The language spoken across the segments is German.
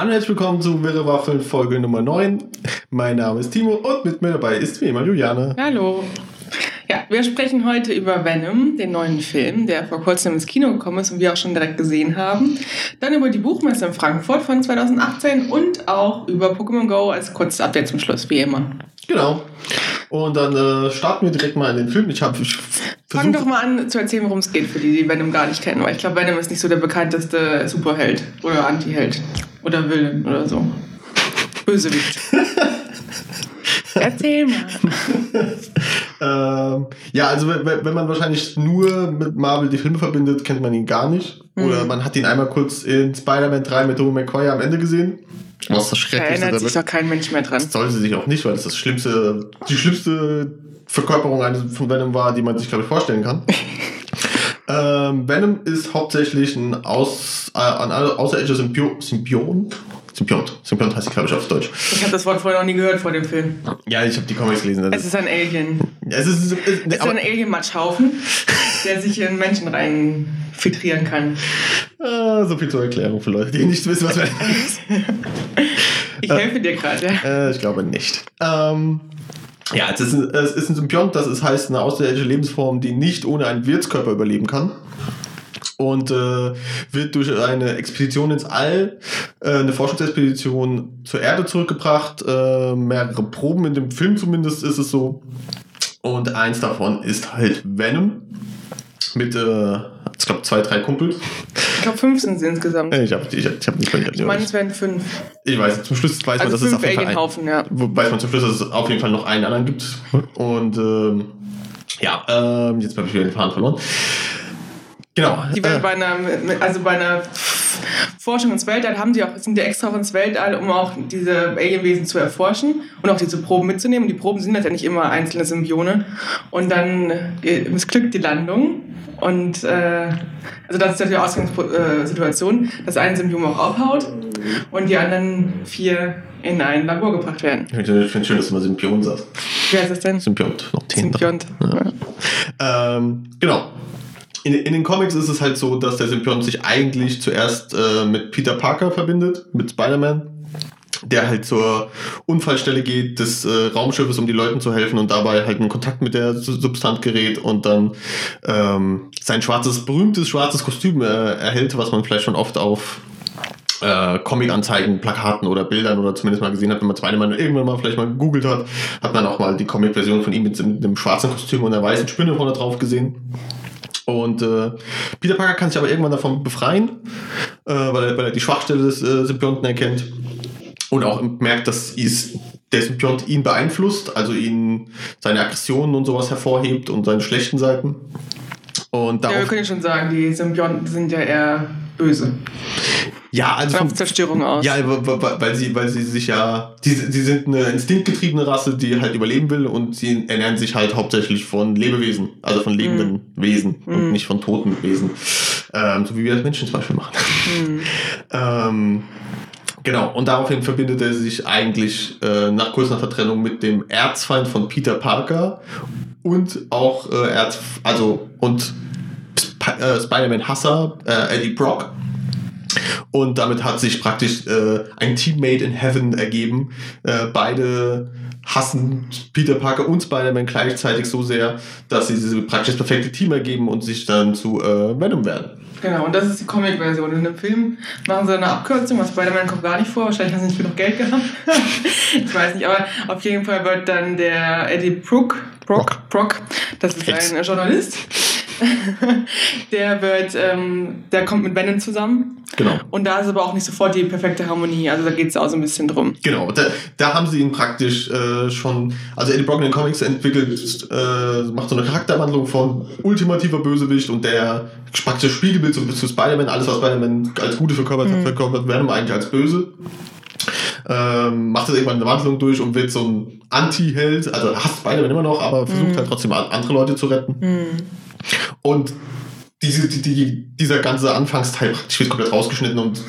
Hallo und herzlich willkommen zu Wirre Waffeln Folge Nummer 9. Mein Name ist Timo und mit mir dabei ist wie immer Juliane. Hallo. Ja, wir sprechen heute über Venom, den neuen Film, der vor kurzem ins Kino gekommen ist und wir auch schon direkt gesehen haben. Dann über die Buchmesse in Frankfurt von 2018 und auch über Pokémon Go als kurzes Update zum Schluss, wie immer. Genau. Und dann äh, starten wir direkt mal in den Film. Ich habe Fang doch mal an zu erzählen, worum es geht, für die, die Venom gar nicht kennen, weil ich glaube, Venom ist nicht so der bekannteste Superheld oder Antiheld oder Villain oder so. Bösewicht. Erzähl mal. ähm, ja, also wenn, man wahrscheinlich nur mit Marvel die Filme verbindet, kennt man ihn gar nicht. Mhm. Oder man hat ihn einmal kurz in Spider-Man 3 mit Tobey Maguire am Ende gesehen. Was das Schrecklichste Da erinnert sich doch kein Mensch mehr dran. Das sollte sich auch nicht, weil das das schlimmste, die schlimmste Verkörperung eines von Venom war, die man sich, glaube ich, vorstellen kann. ähm, Venom ist hauptsächlich ein, Aus, äh, ein außerirdischer Symbiont. Symbiont? Symbiont. Symbiont heißt, glaube ich, auf Deutsch. Ich habe das Wort vorher noch nie gehört vor dem Film. Ja, ich habe die Comics gelesen. Es ist ein Alien. Es ist, es es ist ein Alien-Matschhaufen, der sich in Menschen rein filtrieren kann. Ah, so viel zur Erklärung für Leute, die nicht wissen, was ist. ich helfe dir gerade, ja. Äh, ich glaube nicht. Ähm, ja, es ist, ein, es ist ein Symbiont, das ist, heißt eine außerirdische Lebensform, die nicht ohne einen Wirtskörper überleben kann. Und äh, wird durch eine Expedition ins All, äh, eine Forschungsexpedition zur Erde zurückgebracht. Äh, mehrere Proben in dem Film zumindest ist es so. Und eins davon ist halt Venom mit äh, ich glaube, zwei, drei Kumpels. Ich glaube, fünf sind sie insgesamt. Ich habe ich, ich hab nicht mehr Ich meine, es wären fünf. Ich weiß, zum Schluss weiß also man, dass es auf jeden Fall ein, ja. weiß man zum Schluss, dass es auf jeden Fall noch einen anderen gibt. Und ähm, ja, ähm, jetzt habe ich wieder den Faden verloren. Genau. Die werden äh, bei einer, also bei einer Forschung ins Weltall haben die auch, sind die extra ins Weltall, um auch diese Alienwesen zu erforschen und auch diese Proben mitzunehmen. Die Proben sind letztendlich immer einzelne Symbionen. Und dann äh, missglückt die Landung. Und äh, also das ist ja die Ausgangssituation, dass ein Symbiom auch aufhaut und die anderen vier in ein Labor gebracht werden. Ich finde es schön, dass du mal Symbion sagst. Wie heißt das denn? Symbiont, noch. Symbiont. Ja. Ähm, genau in, in den Comics ist es halt so, dass der Symbiont sich eigentlich zuerst äh, mit Peter Parker verbindet, mit Spider-Man der halt zur Unfallstelle geht des äh, Raumschiffes, um die Leuten zu helfen und dabei halt in Kontakt mit der Substanz gerät und dann ähm, sein schwarzes, berühmtes schwarzes Kostüm äh, erhält, was man vielleicht schon oft auf äh, Comic-Anzeigen, Plakaten oder Bildern oder zumindest mal gesehen hat, wenn man Spider-Man irgendwann mal vielleicht mal gegoogelt hat, hat man auch mal die Comic-Version von ihm mit, dem schwarzen Kostüm und der weißen Spinne vorne drauf gesehen. Und äh, Peter Parker kann sich aber irgendwann davon befreien, äh, weil, er, weil er die Schwachstelle des äh, Symbionten erkennt und auch merkt, dass ist, der Symbiont ihn beeinflusst, also ihn seine Aggressionen und sowas hervorhebt und seine schlechten Seiten. Und ja, wir können ja schon sagen, die Symbionten sind ja eher böse. Ja, also von Zerstörung aus. Ja, weil sie, weil sie sich ja, die, sie sind eine instinktgetriebene Rasse, die halt überleben will und sie ernähren sich halt hauptsächlich von Lebewesen, also von lebenden mm. Wesen mm. und nicht von toten Wesen, ähm, so wie wir als Menschen zum Beispiel machen. Mm. ähm, Genau, und daraufhin verbindet er sich eigentlich äh, nach kurz nach der Trennung mit dem Erzfeind von Peter Parker und auch äh, Erz, also und Sp äh, Spider-Man-Hasser äh, Eddie Brock und damit hat sich praktisch äh, ein Teammate in Heaven ergeben. Äh, beide hassen Peter Parker und Spider-Man gleichzeitig so sehr, dass sie dieses praktisch perfekte Team ergeben und sich dann zu äh, Venom werden. Genau, und das ist die Comic-Version. In dem Film machen sie eine Abkürzung, was Spider-Man kommt gar nicht vor. Wahrscheinlich haben sie nicht genug Geld gehabt. ich weiß nicht, aber auf jeden Fall wird dann der Eddie Brook, Brock, Brock, das ist ein Journalist, der wird, ähm, der kommt mit Venom zusammen. Genau. Und da ist aber auch nicht sofort die perfekte Harmonie. Also da geht es auch so ein bisschen drum. Genau, da, da haben sie ihn praktisch äh, schon, also Eddie Brock in den Comics entwickelt, äh, macht so eine Charakterwandlung von ultimativer Bösewicht und der praktisch Spiegelbild so zu Spider-Man, alles was Spider-Man als Gute verkörpert, mhm. verkörpert Venom eigentlich als böse. Ähm, macht das irgendwann eine Wandlung durch und wird so ein Anti-Held, also hasst Spider-Man immer noch, aber versucht mhm. halt trotzdem andere Leute zu retten. Mhm. Und diese, die, die, dieser ganze Anfangsteil wird komplett rausgeschnitten und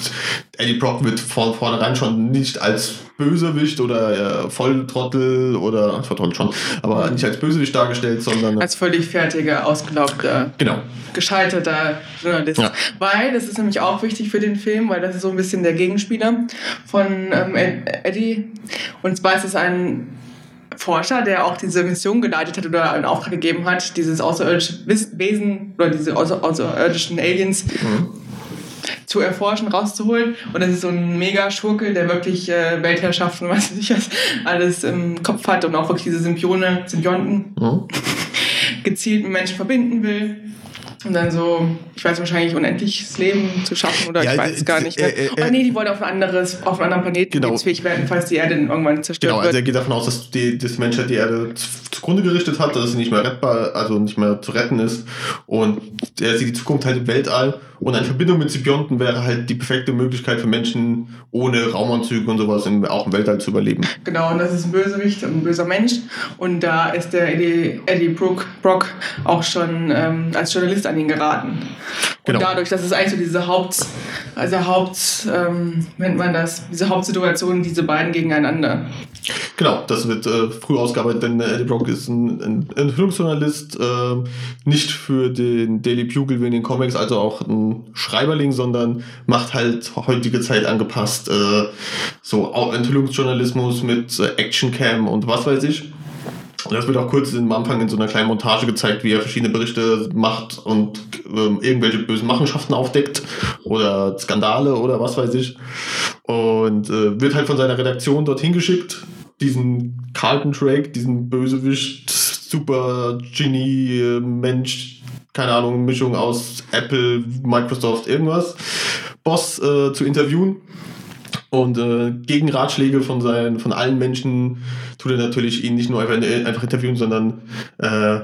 Eddie Brock wird von vornherein schon nicht als Bösewicht oder äh, Volltrottel oder Volltrottel schon, aber nicht als Bösewicht dargestellt, sondern als völlig fertiger, ausgelaugter, genau. gescheiterter Journalist. Ja. Weil, das ist nämlich auch wichtig für den Film, weil das ist so ein bisschen der Gegenspieler von ähm, Eddie. Und zwar ist es ein Forscher, der auch diese Mission geleitet hat oder einen Auftrag gegeben hat, dieses außerirdische Wesen oder diese außerirdischen Aliens mhm. zu erforschen, rauszuholen. Und das ist so ein Mega-Schurkel, der wirklich äh, Weltherrschaft und was weiß ich was alles im Kopf hat und auch wirklich diese Symbione, Symbionten mhm. gezielt mit Menschen verbinden will. Und dann so, ich weiß wahrscheinlich, unendliches Leben zu schaffen oder ja, ich weiß es gar nicht. Ne? Äh, äh, oh nee, die wollen auf ein anderes, auf einen anderen Planeten genau. fähig werden, falls die Erde irgendwann zerstört genau, wird. Genau, also er geht davon aus, dass die, das Menschheit die Erde zugrunde gerichtet hat, dass sie nicht mehr rettbar, also nicht mehr zu retten ist. Und er sieht die Zukunft halt im Weltall und eine Verbindung mit Symbionten wäre halt die perfekte Möglichkeit für Menschen ohne Raumanzüge und sowas im, auch im Weltall zu überleben. Genau, und das ist ein Bösewicht, ein böser Mensch. Und da ist der Eddie, Eddie Brook, Brock auch schon ähm, als Journalist an ihn geraten. Genau. Und dadurch, dass es eigentlich so diese Haupt, also Haupt, ähm, nennt man das, diese Hauptsituation, diese beiden gegeneinander. Genau, das wird äh, früh ausgearbeitet, denn Eddie Brock ist ein, ein Enthüllungsjournalist, äh, nicht für den Daily Bugle wie in den Comics, also auch ein Schreiberling, sondern macht halt heutige Zeit angepasst, äh, so Enthüllungsjournalismus mit äh, Actioncam und was weiß ich. Das wird auch kurz am Anfang in so einer kleinen Montage gezeigt, wie er verschiedene Berichte macht und ähm, irgendwelche bösen Machenschaften aufdeckt oder Skandale oder was weiß ich. Und äh, wird halt von seiner Redaktion dorthin geschickt, diesen Carlton Drake, diesen Bösewicht, super Genie, äh, Mensch, keine Ahnung, Mischung aus Apple, Microsoft, irgendwas, Boss äh, zu interviewen. Und äh, gegen Ratschläge von, seinen, von allen Menschen tut er natürlich ihn nicht nur einfach, einfach interviewen, sondern äh,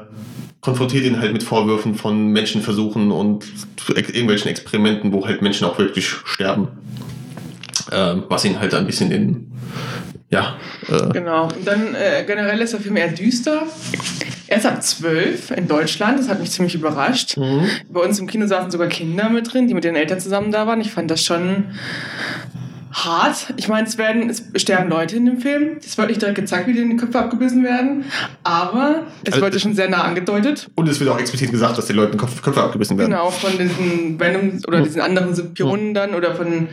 konfrontiert ihn halt mit Vorwürfen von Menschenversuchen und irgendwelchen Experimenten, wo halt Menschen auch wirklich sterben. Äh, was ihn halt ein bisschen in ja. Äh. Genau. Und dann äh, generell ist der Film eher düster. Er ist ab zwölf in Deutschland. Das hat mich ziemlich überrascht. Mhm. Bei uns im Kino saßen sogar Kinder mit drin, die mit ihren Eltern zusammen da waren. Ich fand das schon hart. Ich meine, es werden, es sterben Leute in dem Film. Es wird nicht direkt gezeigt, wie die in die Köpfe abgebissen werden, aber es also, wurde schon sehr nah angedeutet. Und es wird auch explizit gesagt, dass die Leute in Köpfe, Köpfe abgebissen werden. Genau, von diesen Venom oder diesen anderen Symbionen dann oder von,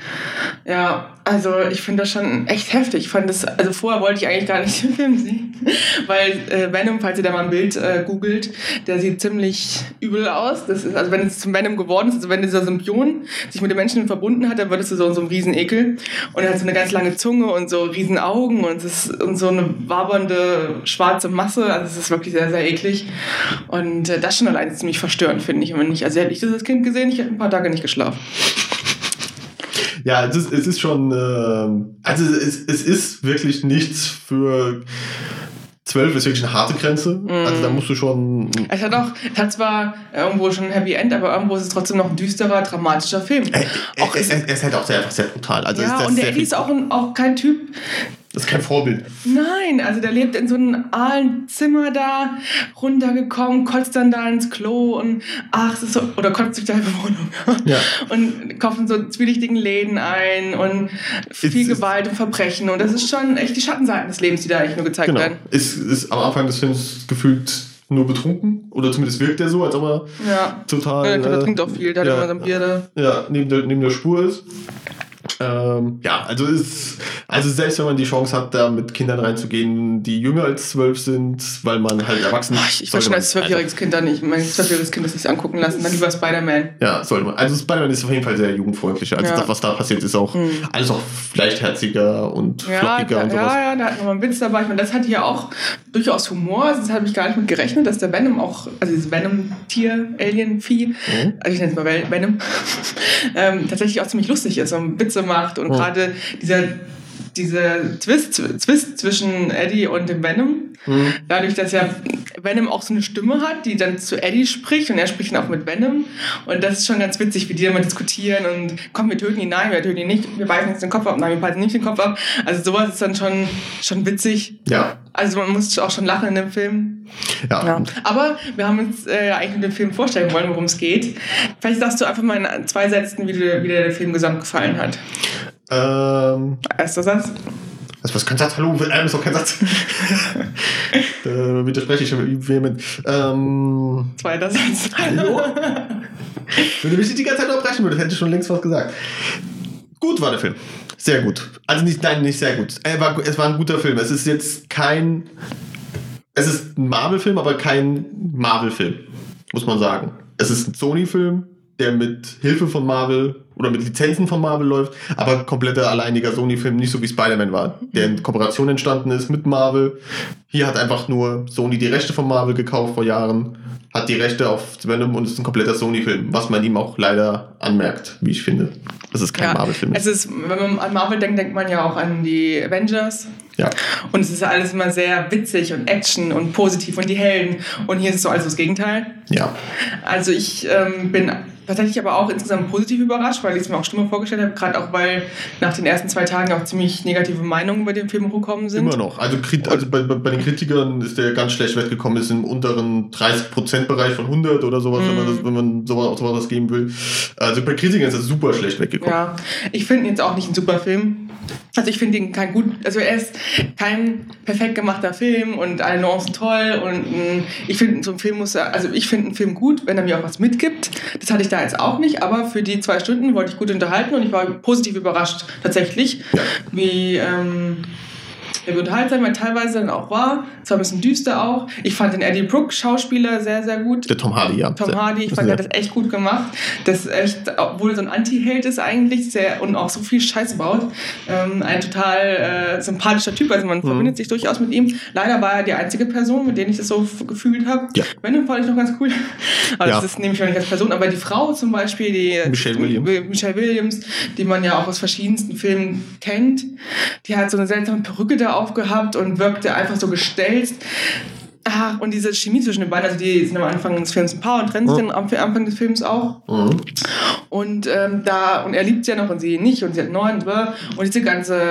ja, also ich finde das schon echt heftig. Ich fand das, also vorher wollte ich eigentlich gar nicht den Film sehen, weil äh, Venom, falls ihr da mal ein Bild äh, googelt, der sieht ziemlich übel aus. Das ist, also wenn es zum Venom geworden ist, also wenn dieser Symbion sich mit den Menschen verbunden hat, dann wird es so, so ein Riesenekel. Und er hat so eine ganz lange Zunge und so riesen Augen und, es ist, und so eine wabernde schwarze Masse. Also es ist wirklich sehr, sehr eklig. Und äh, das schon alleine ziemlich verstörend, finde ich. Und wenn ich, also hätte ich das Kind gesehen, ich hätte ein paar Tage nicht geschlafen. Ja, es ist, es ist schon, äh, also es, es ist wirklich nichts für 12 ist wirklich eine harte Grenze. Mm. Also da musst du schon. Es hat auch, es hat zwar irgendwo schon ein Happy End, aber irgendwo ist es trotzdem noch ein düsterer, dramatischer Film. Er, er, er, er ist halt auch sehr, sehr brutal. Also ja, und der Eddie ist auch, ein, auch kein Typ, das ist kein Vorbild. Nein, also der lebt in so einem ahlen Zimmer da, runtergekommen, kotzt dann da ins Klo und ach, es ist so, oder kotzt durch die halbe Wohnung. Ja. Und kauft in so zwielichtigen Läden ein und viel es Gewalt und Verbrechen. Und das ist schon echt die Schattenseiten des Lebens, die da eigentlich nur gezeigt genau. werden. Ist, ist am Anfang des Films gefühlt nur betrunken. Oder zumindest wirkt er so, als ob er ja. total. Ja, der äh, trinkt auch viel, der ja, hat immer sein Bier da. Ja, neben der, neben der Spur ist. Ähm, ja, also ist, also selbst wenn man die Chance hat, da mit Kindern reinzugehen, die jünger als zwölf sind, weil man halt erwachsen ist. Ich, ich wollte schon als zwölfjähriges Kind dann nicht, mein zwölfjähriges Kind das sich angucken lassen, dann lieber Spider-Man. Ja, sollte man. Also Spider-Man ist auf jeden Fall sehr jugendfreundlich. Also ja. das, was da passiert, ist auch mhm. alles auch leichtherziger und ja, flockiger da, und sowas. Ja, ja, da hat man einen Witz dabei. Ich meine, das hat hier auch durchaus Humor. Das habe ich gar nicht mit gerechnet, dass der Venom auch, also dieses Venom-Tier, Alien-Vieh, mhm. also ich nenne es mal Venom, ähm, tatsächlich auch ziemlich lustig ist und Witze macht und mhm. gerade dieser dieser Twist, Twist zwischen Eddie und dem Venom, mhm. dadurch, dass ja Venom auch so eine Stimme hat, die dann zu Eddie spricht und er spricht dann auch mit Venom. Und das ist schon ganz witzig, wie die immer diskutieren und komm, wir töten ihn, nein, wir töten ihn nicht, wir beißen jetzt den Kopf ab, nein, wir beißen nicht den Kopf ab. Also sowas ist dann schon, schon witzig. Ja. Also man muss auch schon lachen in dem Film. Ja. Ja. Aber wir haben uns äh, eigentlich mit dem Film vorstellen wollen, worum es geht. Vielleicht sagst du einfach mal in zwei Sätzen, wie, du, wie dir der Film gesamt gefallen hat. Ähm, Erster Satz. was, was kein Satz? Hallo, ähm, ist doch kein Satz. da widerspreche ich schon vehement. Ähm, Zweiter Satz. Hallo? Wenn du mich nicht die ganze Zeit unterbrechen würdest, hätte ich schon längst was gesagt. Gut war der Film. Sehr gut. Also nicht, nein, nicht sehr gut. Er war, es war ein guter Film. Es ist jetzt kein. Es ist ein Marvel-Film, aber kein Marvel-Film, muss man sagen. Es ist ein Sony-Film, der mit Hilfe von Marvel oder mit Lizenzen von Marvel läuft, aber kompletter alleiniger Sony-Film, nicht so wie Spider-Man war, der in Kooperation entstanden ist mit Marvel. Hier hat einfach nur Sony die Rechte von Marvel gekauft vor Jahren, hat die Rechte auf Venom und ist ein kompletter Sony-Film, was man ihm auch leider anmerkt, wie ich finde. Das ist kein Marvel-Film. Es ist, wenn man an Marvel denkt, denkt man ja auch an die Avengers. Ja. Und es ist ja alles immer sehr witzig und Action und positiv und die Helden. Und hier ist es so alles das Gegenteil. Ja. Also ich ähm, bin tatsächlich aber auch insgesamt positiv überrascht, weil ich es mir auch schlimmer vorgestellt habe, gerade auch weil nach den ersten zwei Tagen auch ziemlich negative Meinungen über den Film hochgekommen sind. Immer noch. Also, also bei, bei den Kritikern ist der ganz schlecht weggekommen, ist im unteren 30%-Bereich von 100 oder sowas, wenn man, das, wenn man sowas, sowas geben will. Also bei Kritikern ist er super schlecht weggekommen. Ja, ich finde ihn jetzt auch nicht ein super Film. Also ich finde ihn kein gut, also er ist kein perfekt gemachter Film und alle Nuancen toll und mh, ich finde so ein Film muss, also ich finde einen Film gut, wenn er mir auch was mitgibt. Das hatte ich da jetzt auch nicht, aber für die zwei Stunden wollte ich gut unterhalten und ich war positiv überrascht tatsächlich, wie ähm, ja, wie unterhaltsam er teilweise dann auch war. Es war ein bisschen düster auch. Ich fand den Eddie Brooke Schauspieler sehr, sehr gut. Der Tom Hardy, ja. Tom Sehr- Hardy, ich fand, er hat das echt gut gemacht. Das echt, obwohl er so ein Anti-Held ist eigentlich sehr, und auch so viel Scheiße baut, ähm, ein total äh, sympathischer Typ. Also man Mhm. verbindet sich durchaus mit ihm. Leider war er die einzige Person, mit der ich das so gefühlt habe. Ja. Venom fand ich noch ganz cool. Aber Ja. das ist, nehme ich auch nicht als Person. Aber die Frau zum Beispiel, die Michelle Williams. Wi- Michelle Williams, die man ja auch aus verschiedensten Filmen kennt, die hat so eine seltsame Perücke da aufgehabt und wirkte einfach so gestelzt. Ach, und diese Chemie zwischen den beiden, also die sind am Anfang des Films ein Paar und trennen sich dann am Anfang des Films auch. Mhm. Und ähm, da, und er liebt sie ja noch und sie nicht und sie hat neun, und diese ganze,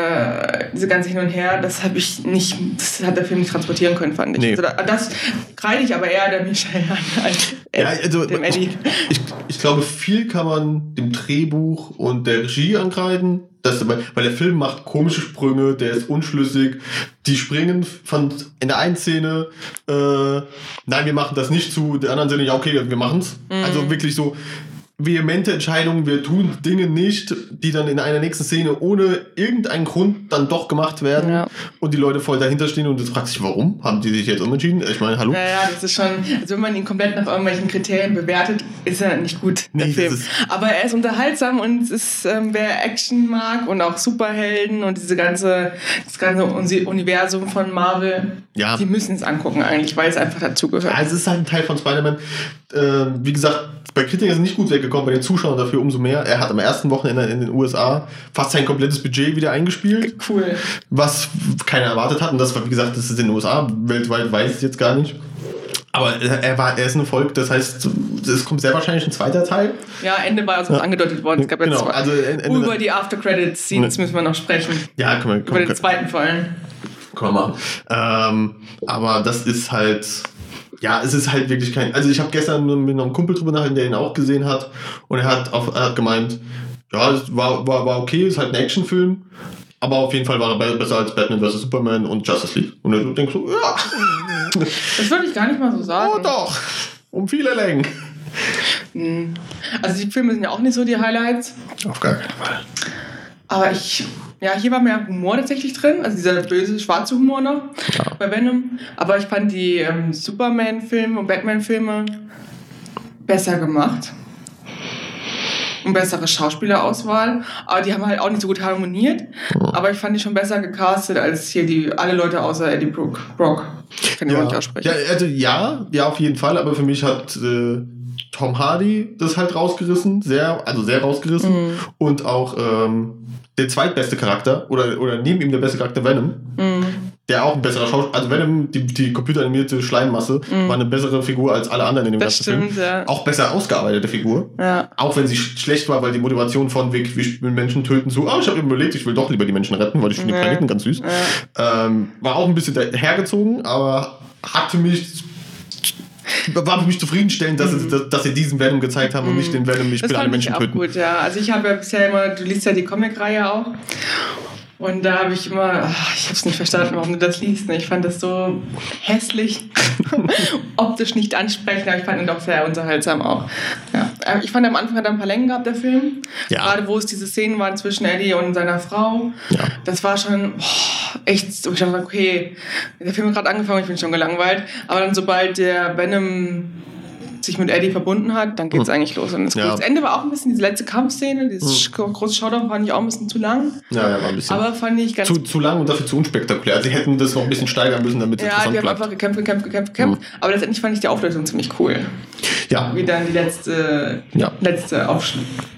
diese ganze Hin und Her, das habe ich nicht, das hat der Film nicht transportieren können, fand ich. Nee. Also da, das kreide ich aber eher der Michelle an als Ja, also dem Eddie. ich, ich glaube, viel kann man dem Drehbuch und der Regie ankreiden. Das, weil weil der Film macht komische Sprünge, der ist unschlüssig. Die springen von in der einen Szene, äh, nein, wir machen das nicht zu, der anderen Szene, ja, okay, wir machen's. Mhm. Also wirklich so vehemente Entscheidungen, wir tun Dinge nicht, die dann in einer nächsten Szene ohne irgendeinen Grund dann doch gemacht werden Ja. und die Leute voll dahinter stehen und du fragst dich, warum haben die sich jetzt umentschieden? Ich meine, hallo? Naja, das ist schon, also wenn man ihn komplett nach irgendwelchen Kriterien bewertet, ist er nicht gut, der Nee, das Film. ist- Aber er ist unterhaltsam und es ist, ähm, wer Action mag und auch Superhelden und diese ganze, das ganze Universum von Marvel, Ja. die müssen es angucken eigentlich, weil es einfach dazugehört. Ja, es ist halt ein Teil von Spider-Man. Ähm, wie gesagt, bei Kritikern ist er nicht gut weggekommen, bei den Zuschauern dafür umso mehr. Er hat am ersten Wochenende in den USA fast sein komplettes Budget wieder eingespielt, Cool. was keiner erwartet hat. Und das war, wie gesagt, das ist in den USA. Weltweit weiß ich es jetzt gar nicht. Aber er, war, er ist ein Erfolg, das heißt, es kommt sehr wahrscheinlich ein zweiter Teil. Ja, Ende war also angedeutet worden. Es gab jetzt Genau, zwei. also Ende- über die After-Credit-Scenes müssen wir noch sprechen. Ja, können wir, Über den zweiten vor allem. Können wir machen. Ähm, aber das ist halt, ja, es ist halt wirklich kein. Also ich habe gestern mit einem Kumpel drüber nachgedacht, der ihn auch gesehen hat, und er hat, auf, er hat gemeint, ja, es war, war, war okay, ist halt ein Actionfilm, aber auf jeden Fall war er be- besser als Batman vs. Superman und Justice League. Und du denkst so, ja, Das würde ich gar nicht mal so sagen. oh doch, um viele Längen. Hm. Also die Filme sind ja auch nicht so die Highlights. Auf gar keinen Fall. Aber ich, ja, hier war mehr Humor tatsächlich drin, also dieser böse, schwarze Humor noch Ja. bei Venom. Aber ich fand die ähm, Superman-Filme und Batman-Filme besser gemacht. Und bessere Schauspielerauswahl. Aber die haben halt auch nicht so gut harmoniert. Aber ich fand die schon besser gecastet als hier die alle Leute außer Eddie Brook. Brock. Ich kann die auch nicht aussprechen. Ja, also ja, ja, auf jeden Fall, aber für mich hat äh, Tom Hardy das halt rausgerissen, sehr, also sehr rausgerissen. Mhm. Und auch ähm, der zweitbeste Charakter, oder, oder neben ihm der beste Charakter Venom, Mhm. der auch ein besserer Schauspieler, also Venom, die, die computeranimierte Schleimmasse, war eine bessere Figur als alle anderen in dem Mhm. Das ganzen Film. stimmt, ja. Auch besser ausgearbeitete Figur. Ja. Auch wenn sie sch- schlecht war, weil die Motivation von Weg, wir will Menschen töten, so, ah, ich habe überlegt, ich will doch lieber die Menschen retten, weil ich finde die Ja. Planeten ganz süß. Ähm, war auch ein bisschen hergezogen, aber hatte mich war für mich zufriedenstellend, dass, sie, dass, dass sie diesen Venom gezeigt haben und nicht den Venom, ich Mhm. Das will alle fand ich Menschen auch töten. gut, ja. Also ich habe ja bisher immer, du liest ja die Comicreihe auch. Und da habe ich immer, ach, ich habe es nicht verstanden, warum du das liest. ne? Ich fand das so hässlich, optisch nicht ansprechend, aber ich fand ihn doch sehr unterhaltsam auch. Ja. Äh, Ich fand am Anfang hat er ein paar Längen gehabt, der Film. Ja. Gerade wo es diese Szenen waren zwischen Eddie und seiner Frau. Ja. Das war schon boah, echt so. Ich dachte, okay, der Film hat gerade angefangen, ich bin schon gelangweilt. Aber dann, sobald der Venom sich mit Eddie verbunden hat, dann geht's eigentlich los. Und das, Ja. Ende war auch ein bisschen diese letzte Kampfszene, dieses große Showdown fand ich auch ein bisschen zu lang. Ja, ja, war ein bisschen. Aber fand ich ganz zu, zu lang und dafür zu unspektakulär. Sie hätten das noch ein bisschen steigern müssen, damit es ja, interessant die haben bleibt. einfach gekämpft, gekämpft, gekämpft, gekämpft. Aber letztendlich fand ich die Auflösung ziemlich cool. ja. Wie dann die letzte, Ja. letzte Aufsch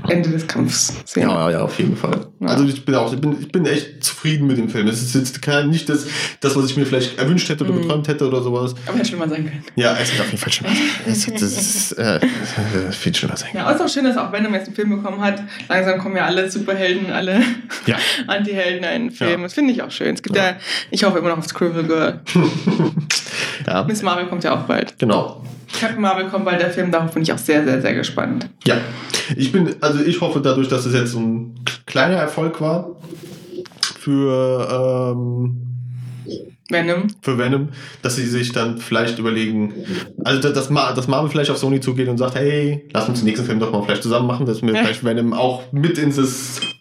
Ende des Kampfs. Ja, ja, ja, auf jeden Fall. Ja. Also ich bin auch, ich bin, ich bin echt zufrieden mit dem Film. Es ist jetzt kein, nicht das, das, was ich mir vielleicht erwünscht hätte oder Mhm. geträumt hätte oder sowas. Aber hätte schlimmer sein können. Ja, es wird auf jeden Fall schlimmer. Es wird- das ist äh, äh, viel schlimmer sein. Ja, ist auch schön, dass auch Venom jetzt einen Film bekommen hat. Langsam kommen ja alle Superhelden, alle Ja. Anti-Helden in einen Film. Ja. Das finde ich auch schön. Es gibt ja. ich hoffe immer noch auf Scribble Girl. Ja, Miss Marvel kommt ja auch bald. genau. Captain Marvel kommt bald der Film, darauf bin ich auch sehr, sehr, sehr gespannt. Ja. Ich bin, also ich hoffe dadurch, dass es jetzt so ein kleiner Erfolg war für, ähm, Venom. für Venom, dass sie sich dann vielleicht überlegen, also dass, dass Ma- dass Marvel vielleicht auf Sony zugeht und sagt, hey, lass uns den nächsten Film doch mal vielleicht zusammen machen, dass wir Ja. vielleicht Venom auch mit ins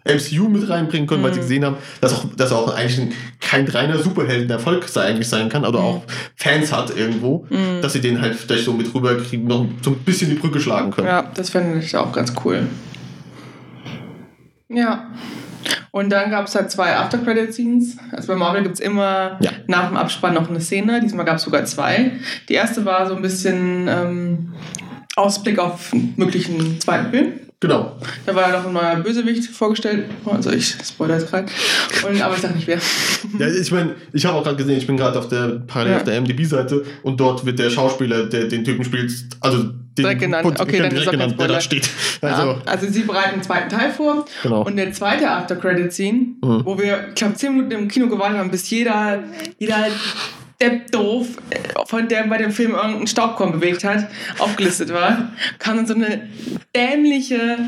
MCU mit reinbringen können, weil Mhm. sie gesehen haben, dass auch, dass auch eigentlich ein, kein reiner Superhelden-Erfolg eigentlich sein kann, oder auch Fans hat irgendwo, Mhm. dass sie den halt vielleicht so mit rüberkriegen, noch so ein bisschen die Brücke schlagen können. Ja, das fände ich auch ganz cool. Ja. Und dann gab es halt zwei After-Credit-Scenes. Also bei Marvel gibt es immer Ja. nach dem Abspann noch eine Szene. Diesmal gab es sogar zwei. Die erste war so ein bisschen ähm, Ausblick auf einen möglichen zweiten Film. Genau. Da war ja noch ein neuer Bösewicht vorgestellt. Also ich spoilere jetzt gerade. Aber ich sag nicht wer. Ja, ich meine, ich habe auch gerade gesehen, ich bin gerade auf der parallel Ja. auf der MDB-Seite und dort wird der Schauspieler, der den Typen spielt, also Direkt genannt. Okay, dann ist auch genannt, der da steht. Also, ja, also sie bereiten einen zweiten Teil vor. Genau. Und der zweite After-Credit-Scene, Mhm. wo wir, ich glaube, zehn Minuten im Kino gewartet haben, bis jeder, jeder Depp doof, äh, von der bei dem Film irgendeinen Staubkorn bewegt hat, aufgelistet war, kam dann so eine dämliche,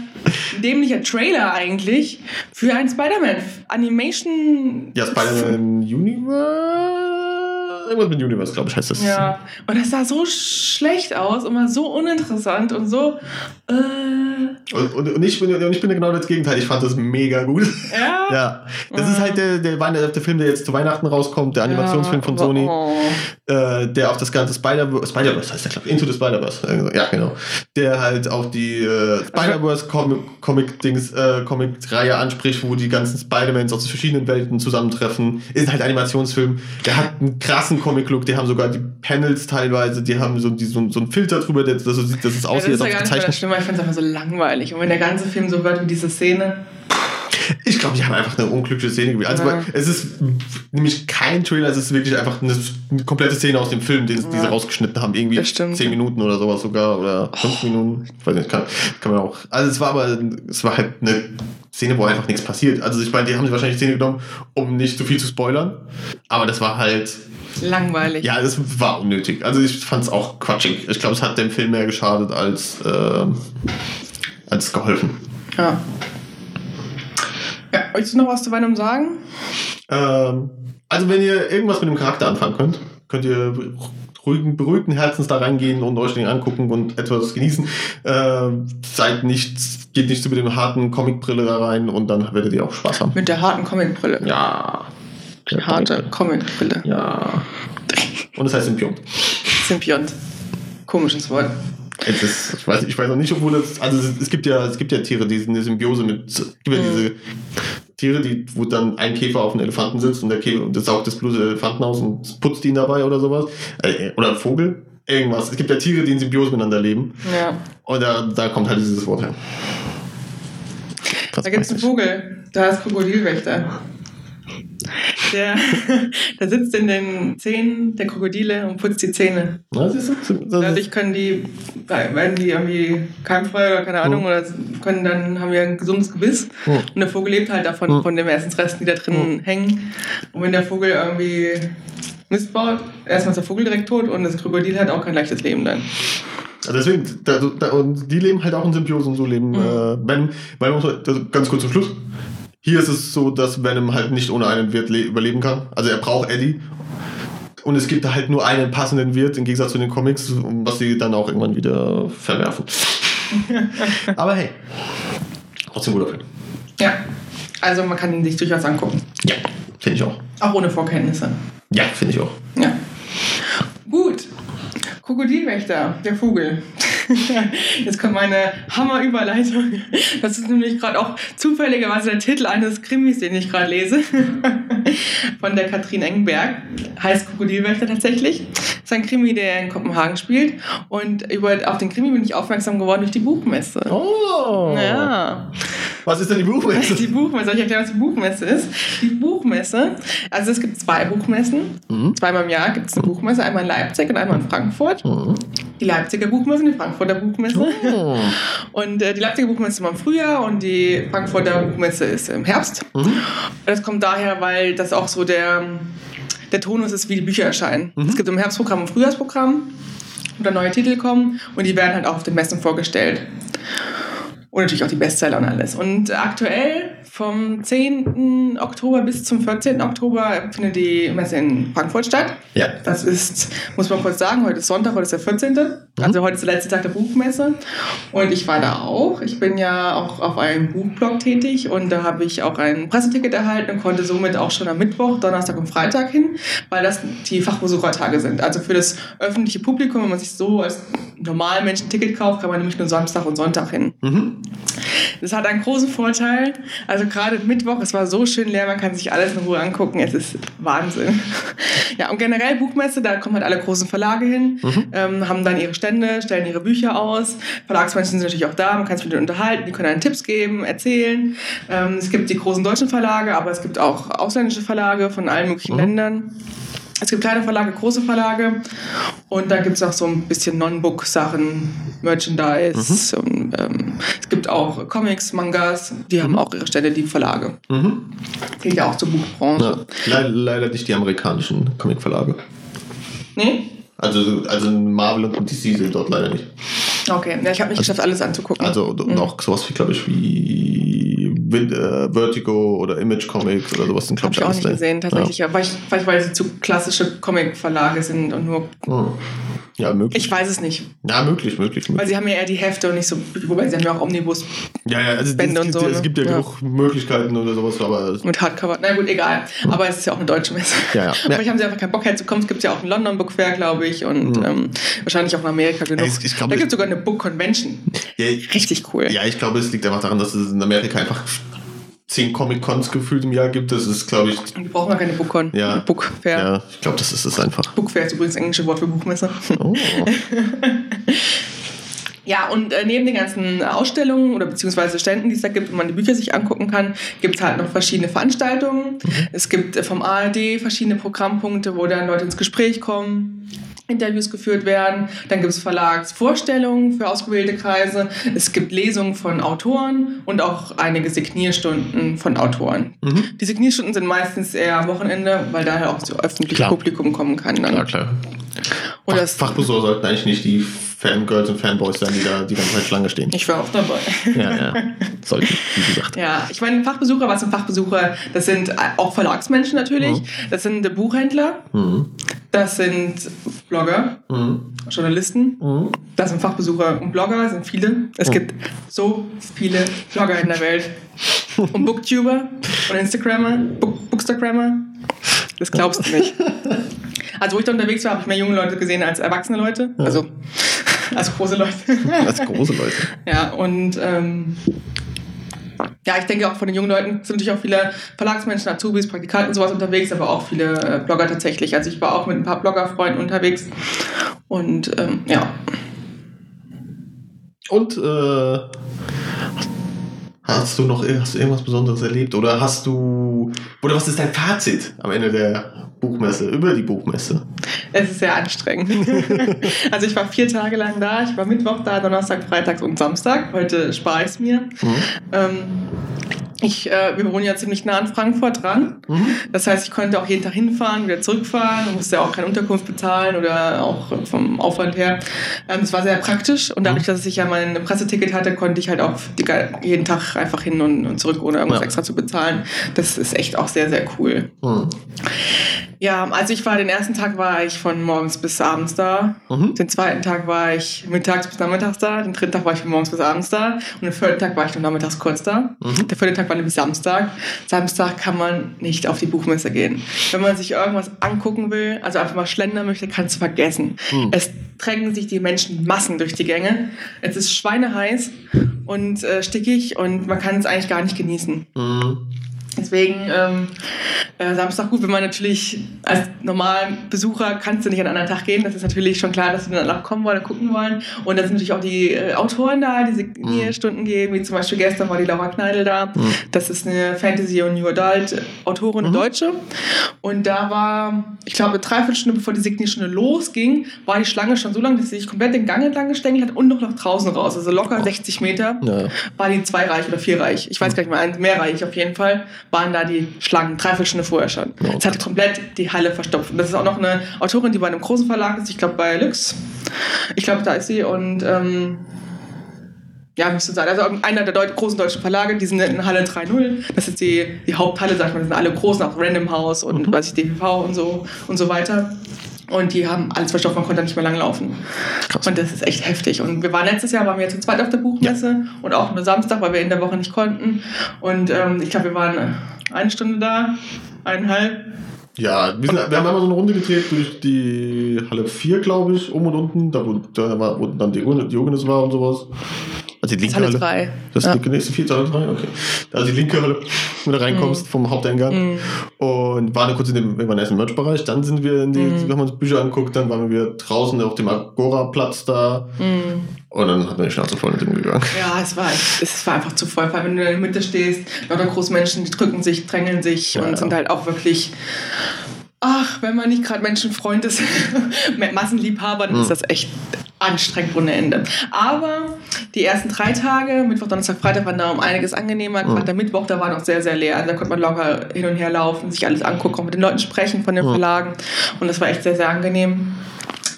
dämlicher Trailer eigentlich für ein Spider-Man Animation. ja, Spider-Man Universe. Irgendwas mit Universe, glaube ich, heißt das. Ja, und das sah so schlecht aus und war so uninteressant und so. Äh, Und, und, und, ich bin, und ich bin genau das Gegenteil. Ich fand das mega gut. ja. ja. Das ist halt der, der, der Film, der jetzt zu Weihnachten rauskommt, der Animationsfilm von aber- Sony. Oh. äh, der auf das ganze Spider-Verse, Spider-Verse heißt der, glaube ich, Into the Spider-Verse, ja, genau, der halt auf die äh, Spider-Verse Comic- Comic-Dings, äh, Comic-Reihe anspricht, wo die ganzen Spider-Mans aus verschiedenen Welten zusammentreffen, ist halt Animationsfilm, der hat einen krassen Comic-Look, die haben sogar die Panels teilweise, die haben so, die, so, so einen Filter drüber, der, das so sieht, dass es Ja, aussieht, das ist als ja ob es gezeichnet Schlimme, ich finde es einfach so langweilig. Und wenn der ganze Film so wird wie diese Szene, Ich glaube, die haben einfach eine unglückliche Szene gewählt. Also, Ja. es ist nämlich kein Trailer, es ist wirklich einfach eine, eine komplette Szene aus dem Film, den, die sie Ja. rausgeschnitten haben. Irgendwie zehn Minuten oder sowas sogar oder fünf Minuten. Ich weiß nicht, kann, kann man auch. Also, es war aber, es war halt eine Szene, wo einfach nichts passiert. Also, ich meine, die haben sich wahrscheinlich die Szene genommen, um nicht zu viel zu spoilern. Aber das war halt, langweilig. ja, das war unnötig. Also, ich fand es auch quatschig. Ich glaube, es hat dem Film mehr geschadet als, ähm, als geholfen. Ja. ja. Wolltest du noch was zu Venom sagen? Ähm, also wenn ihr irgendwas mit dem Charakter anfangen könnt, könnt ihr ruhigen, beruhigten Herzens da reingehen und euch den angucken und etwas genießen. Ähm, seid nicht, geht nicht so mit dem harten Comicbrille da rein und dann werdet ihr auch Spaß haben. Mit der harten Comicbrille. Ja. Die harte Comicbrille. Ja. Und es heißt Symbiont. Symbiont. Komisches Wort. Es ist, ich, weiß, ich weiß noch nicht, obwohl das, also es, es gibt ja, es gibt ja Tiere, die sind eine Symbiose mit, es gibt ja diese Tiere, die, wo dann ein Käfer auf einem Elefanten sitzt und der Käfer, und das saugt das Blut des Elefanten aus und putzt ihn dabei oder sowas. Äh, oder ein Vogel. Irgendwas. Es gibt ja Tiere, die in Symbiose miteinander leben. Ja. Und da, da kommt halt dieses Wort her. Da gibt es einen. Vogel. Da ist Krokodilwächter. Der, der sitzt in den Zähnen der Krokodile und putzt die Zähne. Ja, siehst du? Das Dadurch können die, werden die irgendwie keimfrei oder keine Ahnung, Mhm. oder können dann haben wir ein gesundes Gebiss. Mhm. Und der Vogel lebt halt davon, Mhm. von den Essensresten, die da drin hängen. Und wenn der Vogel irgendwie Mist baut, erstmal ist der Vogel direkt tot und das Krokodil hat auch kein leichtes Leben dann. Also deswegen, da, da, und die leben halt auch in Symbiose und so leben Mhm. äh, Venom, muss, also ganz kurz zum Schluss. Hier ist es so, dass Venom halt nicht ohne einen Wirt le- überleben kann. Also er braucht Eddie. Und es gibt halt nur einen passenden Wirt, im Gegensatz zu den Comics, was sie dann auch irgendwann wieder verwerfen. Aber hey, trotzdem guter Film. Ja, also man kann ihn sich durchaus angucken. Ja, finde ich auch. Auch ohne Vorkenntnisse. Ja, finde ich auch. Ja. Krokodilwächter, der Vogel. Jetzt kommt meine Hammerüberleitung. Das ist nämlich gerade auch zufälligerweise der Titel eines Krimis, den ich gerade lese. Von der Katrin Engberg. Heißt Krokodilwächter tatsächlich. ist ein Krimi, der in Kopenhagen spielt. Und über, auf den Krimi bin ich aufmerksam geworden durch die Buchmesse. Oh! Ja. Was ist denn die Buchmesse? Die Buchmesse, ich erklären, was die Buchmesse ist? Die Buchmesse, also es gibt zwei Buchmessen. Mhm. Zweimal im Jahr gibt es eine Buchmesse, einmal in Leipzig und einmal in Frankfurt. Mhm. Die Leipziger Buchmesse und die Frankfurter Buchmesse. Oh. Und äh, die Leipziger Buchmesse immer im Frühjahr und die Frankfurter Buchmesse ist im Herbst. Mhm. Und das kommt daher, weil das auch so der, der Tonus ist, wie die Bücher erscheinen. Mhm. Es gibt im Herbstprogramm ein Frühjahrsprogramm, wo dann neue Titel kommen und die werden halt auch auf den Messen vorgestellt. Und natürlich auch die Bestseller und alles. Und aktuell vom 10. Oktober bis zum 14. Oktober findet die Messe in Frankfurt statt. Ja. Das ist, muss man kurz sagen, heute ist Sonntag, heute ist der 14. Also heute ist der letzte Tag der Buchmesse. Und ich war da auch. Ich bin ja auch auf einem Buchblog tätig und da habe ich auch ein Presseticket erhalten und konnte somit auch schon am Mittwoch, Donnerstag und Freitag hin, weil das die Fachbesuchertage sind. Also für das öffentliche Publikum, wenn man sich so als Normalmensch ein Ticket kauft, kann man nämlich nur Samstag und Sonntag hin. Mhm. Das hat einen großen Vorteil. Also gerade Mittwoch, es war so schön leer, man kann sich alles in Ruhe angucken. Es ist Wahnsinn. Ja, und generell Buchmesse, da kommen halt alle großen Verlage hin, ähm, haben dann ihre Stände, stellen ihre Bücher aus. Verlagsmenschen sind natürlich auch da, man kann sich mit denen unterhalten, die können einen Tipps geben, erzählen. Ähm, es gibt die großen deutschen Verlage, aber es gibt auch ausländische Verlage von allen möglichen Mhm. Ländern. Es gibt kleine Verlage, große Verlage und dann gibt es auch so ein bisschen Non-Book-Sachen, Merchandise. Und, ähm, es gibt auch Comics, Mangas, die haben auch ihre Stelle, die Verlage. Mhm. Geht ja auch zur Buchbranche. Ja. Le leider nicht die amerikanischen Comicverlage. Nee? Also, also Marvel und DC sind dort leider nicht. Okay, ja, ich habe nicht geschafft, alles anzugucken. Also und Mhm. auch sowas wie, glaube ich, wie Vertigo oder Image Comics oder sowas sind, habe glaube ich ich, auch nicht gesehen, tatsächlich. Ja. Weil ich, vielleicht weil sie zu klassische Comic-Verlage sind und nur. Hm. Ja, möglich. Ich weiß es nicht. ja, möglich, möglich. Weil möglich. sie haben ja eher die Hefte und nicht so. Wobei sie haben ja auch Omnibus Ja, ja, also Bände es, und so, es ne? gibt ja, Ja. genug Möglichkeiten oder sowas, aber es- mit Hardcover. Na gut, egal. Aber es ist ja auch eine deutsche Messe. Ja, ja. Vielleicht haben sie einfach keinen Bock herzukommen. Es gibt ja auch ein London Book Fair, glaube ich, und ähm, wahrscheinlich auch in Amerika genug. Ich- ich glaube, da ich- gibt es sogar eine Book Convention. ja, Richtig cool. ja, ich glaube, es liegt einfach daran, dass es in Amerika einfach zehn Comic-Cons gefühlt im Jahr gibt. Das ist, glaube ich, Und die brauchen wir keine Bookcon. Ja. Book Fair. ja, ich glaube, das ist es einfach. Book Fair ist übrigens das englische Wort für Buchmesse. Oh. Ja, und äh, neben den ganzen Ausstellungen oder beziehungsweise Ständen, die es da gibt, wo man die Bücher sich angucken kann, gibt es halt noch verschiedene Veranstaltungen. Es gibt äh, vom ARD verschiedene Programmpunkte, wo dann Leute ins Gespräch kommen. Interviews geführt werden, dann gibt es Verlagsvorstellungen für ausgewählte Kreise, es gibt Lesungen von Autoren und auch einige Signierstunden von Autoren. Mhm. Die Signierstunden sind meistens eher am Wochenende, weil daher auch so öffentliches Klar. Publikum kommen kann. Dann. Ja, klar. Das, Fachbesucher sollten eigentlich nicht die Fangirls und Fanboys sein, die da die ganze Zeit Schlange stehen. ich war auch dabei. Ja, ja. Sollten, wie gesagt. Ja, ich meine, Fachbesucher, was sind Fachbesucher? Das sind auch Verlagsmenschen natürlich, das sind Buchhändler, Mhm. das sind Blogger, Mhm. Journalisten, Mhm. das sind Fachbesucher und Blogger, sind viele. Es gibt so viele Blogger in der Welt. Und Booktuber und Instagrammer, Book Bookstagrammer. Das glaubst du nicht. Also wo ich da unterwegs war, habe ich mehr junge Leute gesehen als erwachsene Leute. Also als große Leute. Als große Leute. Ja, und ähm, ja, ich denke auch von den jungen Leuten sind natürlich auch viele Verlagsmenschen, Azubis, Praktikanten und sowas unterwegs, aber auch viele äh, Blogger tatsächlich. Also ich war auch mit ein paar Bloggerfreunden unterwegs und ähm, ja, Und äh, Hast du noch hast du irgendwas Besonderes erlebt? Oder hast du. Oder was ist dein Fazit am Ende der Buchmesse, über die Buchmesse? Es ist sehr anstrengend. also ich war vier Tage lang da. Ich war Mittwoch da, Donnerstag, Freitag und Samstag. Heute spare ich es mir. Mhm. Ähm, ich, äh, wir wohnen ja ziemlich nah an Frankfurt dran. Mhm. Das heißt, ich konnte auch jeden Tag hinfahren, wieder zurückfahren, musste auch keine Unterkunft bezahlen oder auch vom Aufwand her. Ähm, es war sehr praktisch und dadurch, mhm. dass ich ja mein Presseticket hatte, konnte ich halt auch jeden Tag einfach hin und, und zurück, ohne irgendwas ja. extra zu bezahlen. Das ist echt auch sehr, sehr cool. Mhm. Ja, also ich war den ersten Tag war ich von morgens bis abends da. Mhm. Den zweiten Tag war ich mittags bis nachmittags da. Den dritten Tag war ich von morgens bis abends da. Und den vierten Tag war ich nur nachmittags kurz da. Mhm. Der vierte Tag war nämlich Samstag. Samstag kann man nicht auf die Buchmesse gehen. Wenn man sich irgendwas angucken will, also einfach mal schlendern möchte, kann es vergessen. Mhm. Es drängen sich die Menschen Massen durch die Gänge. Es ist schweineheiß und äh, stickig und man kann es eigentlich gar nicht genießen. Mhm. Deswegen ähm, äh, Samstag gut, wenn man natürlich als normalen Besucher kannst du nicht an einen anderen Tag gehen. Das ist natürlich schon klar, dass sie dann kommen wollen, gucken wollen. Und da sind natürlich auch die äh, Autoren da, die Signierstunden mhm. geben. Wie zum Beispiel gestern war die Laura Kneidel da. Mhm. Das ist eine Fantasy- und New Adult-Autorin, mhm. Deutsche. Und da war, ich glaube, eine Dreiviertelstunde bevor die Signierstunde losging, war die Schlange schon so lang, dass sie sich komplett den Gang entlang gestängelt hat und noch nach draußen raus. Also locker oh. 60 Meter ja. war die zweireich oder vierreich. Ich weiß gar nicht mehr, mehrreich auf jeden Fall waren da die Schlangen, dreiviertel Stunde vorher schon. Es hatte komplett die Halle verstopft. Und das ist auch noch eine Autorin, die bei einem großen Verlag ist, ich glaube bei Lux. Ich glaube, da ist sie und ähm, ja, müsste sein. Also einer der deut großen deutschen Verlage, die sind in Halle 3.0. Das ist die, die Haupthalle, sagt man, das sind alle großen, auch Random House und mhm. weiß ich, DPV und so und so weiter. Und die haben alles verstopft, man konnte nicht mehr lang laufen. Krass. Und das ist echt heftig. Und wir waren letztes Jahr, waren wir zu zweit auf der Buchmesse ja. und auch nur Samstag, weil wir in der Woche nicht konnten. Und ähm, ich glaube, wir waren eine Stunde da, eineinhalb. Ja, wir, sind, wir haben einmal so eine Runde gedreht durch die Halle 4, glaube ich, um und unten, da wo, da wo dann die, die Jogenes war und sowas. Also die linke Halle. Halle 3. Das ist ja. die nächste vierte Halle 3, okay. Da also die linke Halle, wenn du reinkommst mm. vom Haupteingang. Mm. Und waren kurz in dem, waren erst im Merch-Bereich, dann sind wir in die, mm. wenn man uns Bücher anguckt, dann waren wir draußen auf dem Agora-Platz da. Mm. Und dann hat man die Schnauze voll mit dem gegangen. Ja, es war, es war einfach zu voll. Weil wenn du in der Mitte stehst, lauter Großmenschen, die drücken sich, drängeln sich ja, und ja. sind halt auch wirklich ach, wenn man nicht gerade Menschenfreund ist, Massenliebhaber, dann mhm. ist das echt anstrengend ohne Ende. Aber die ersten drei Tage, Mittwoch, Donnerstag, Freitag, waren da um einiges angenehmer. Gerade der Mittwoch, da war noch sehr, sehr leer. Also da konnte man locker hin und her laufen, sich alles angucken, auch mit den Leuten sprechen von den mhm. Verlagen. Und das war echt sehr, sehr angenehm.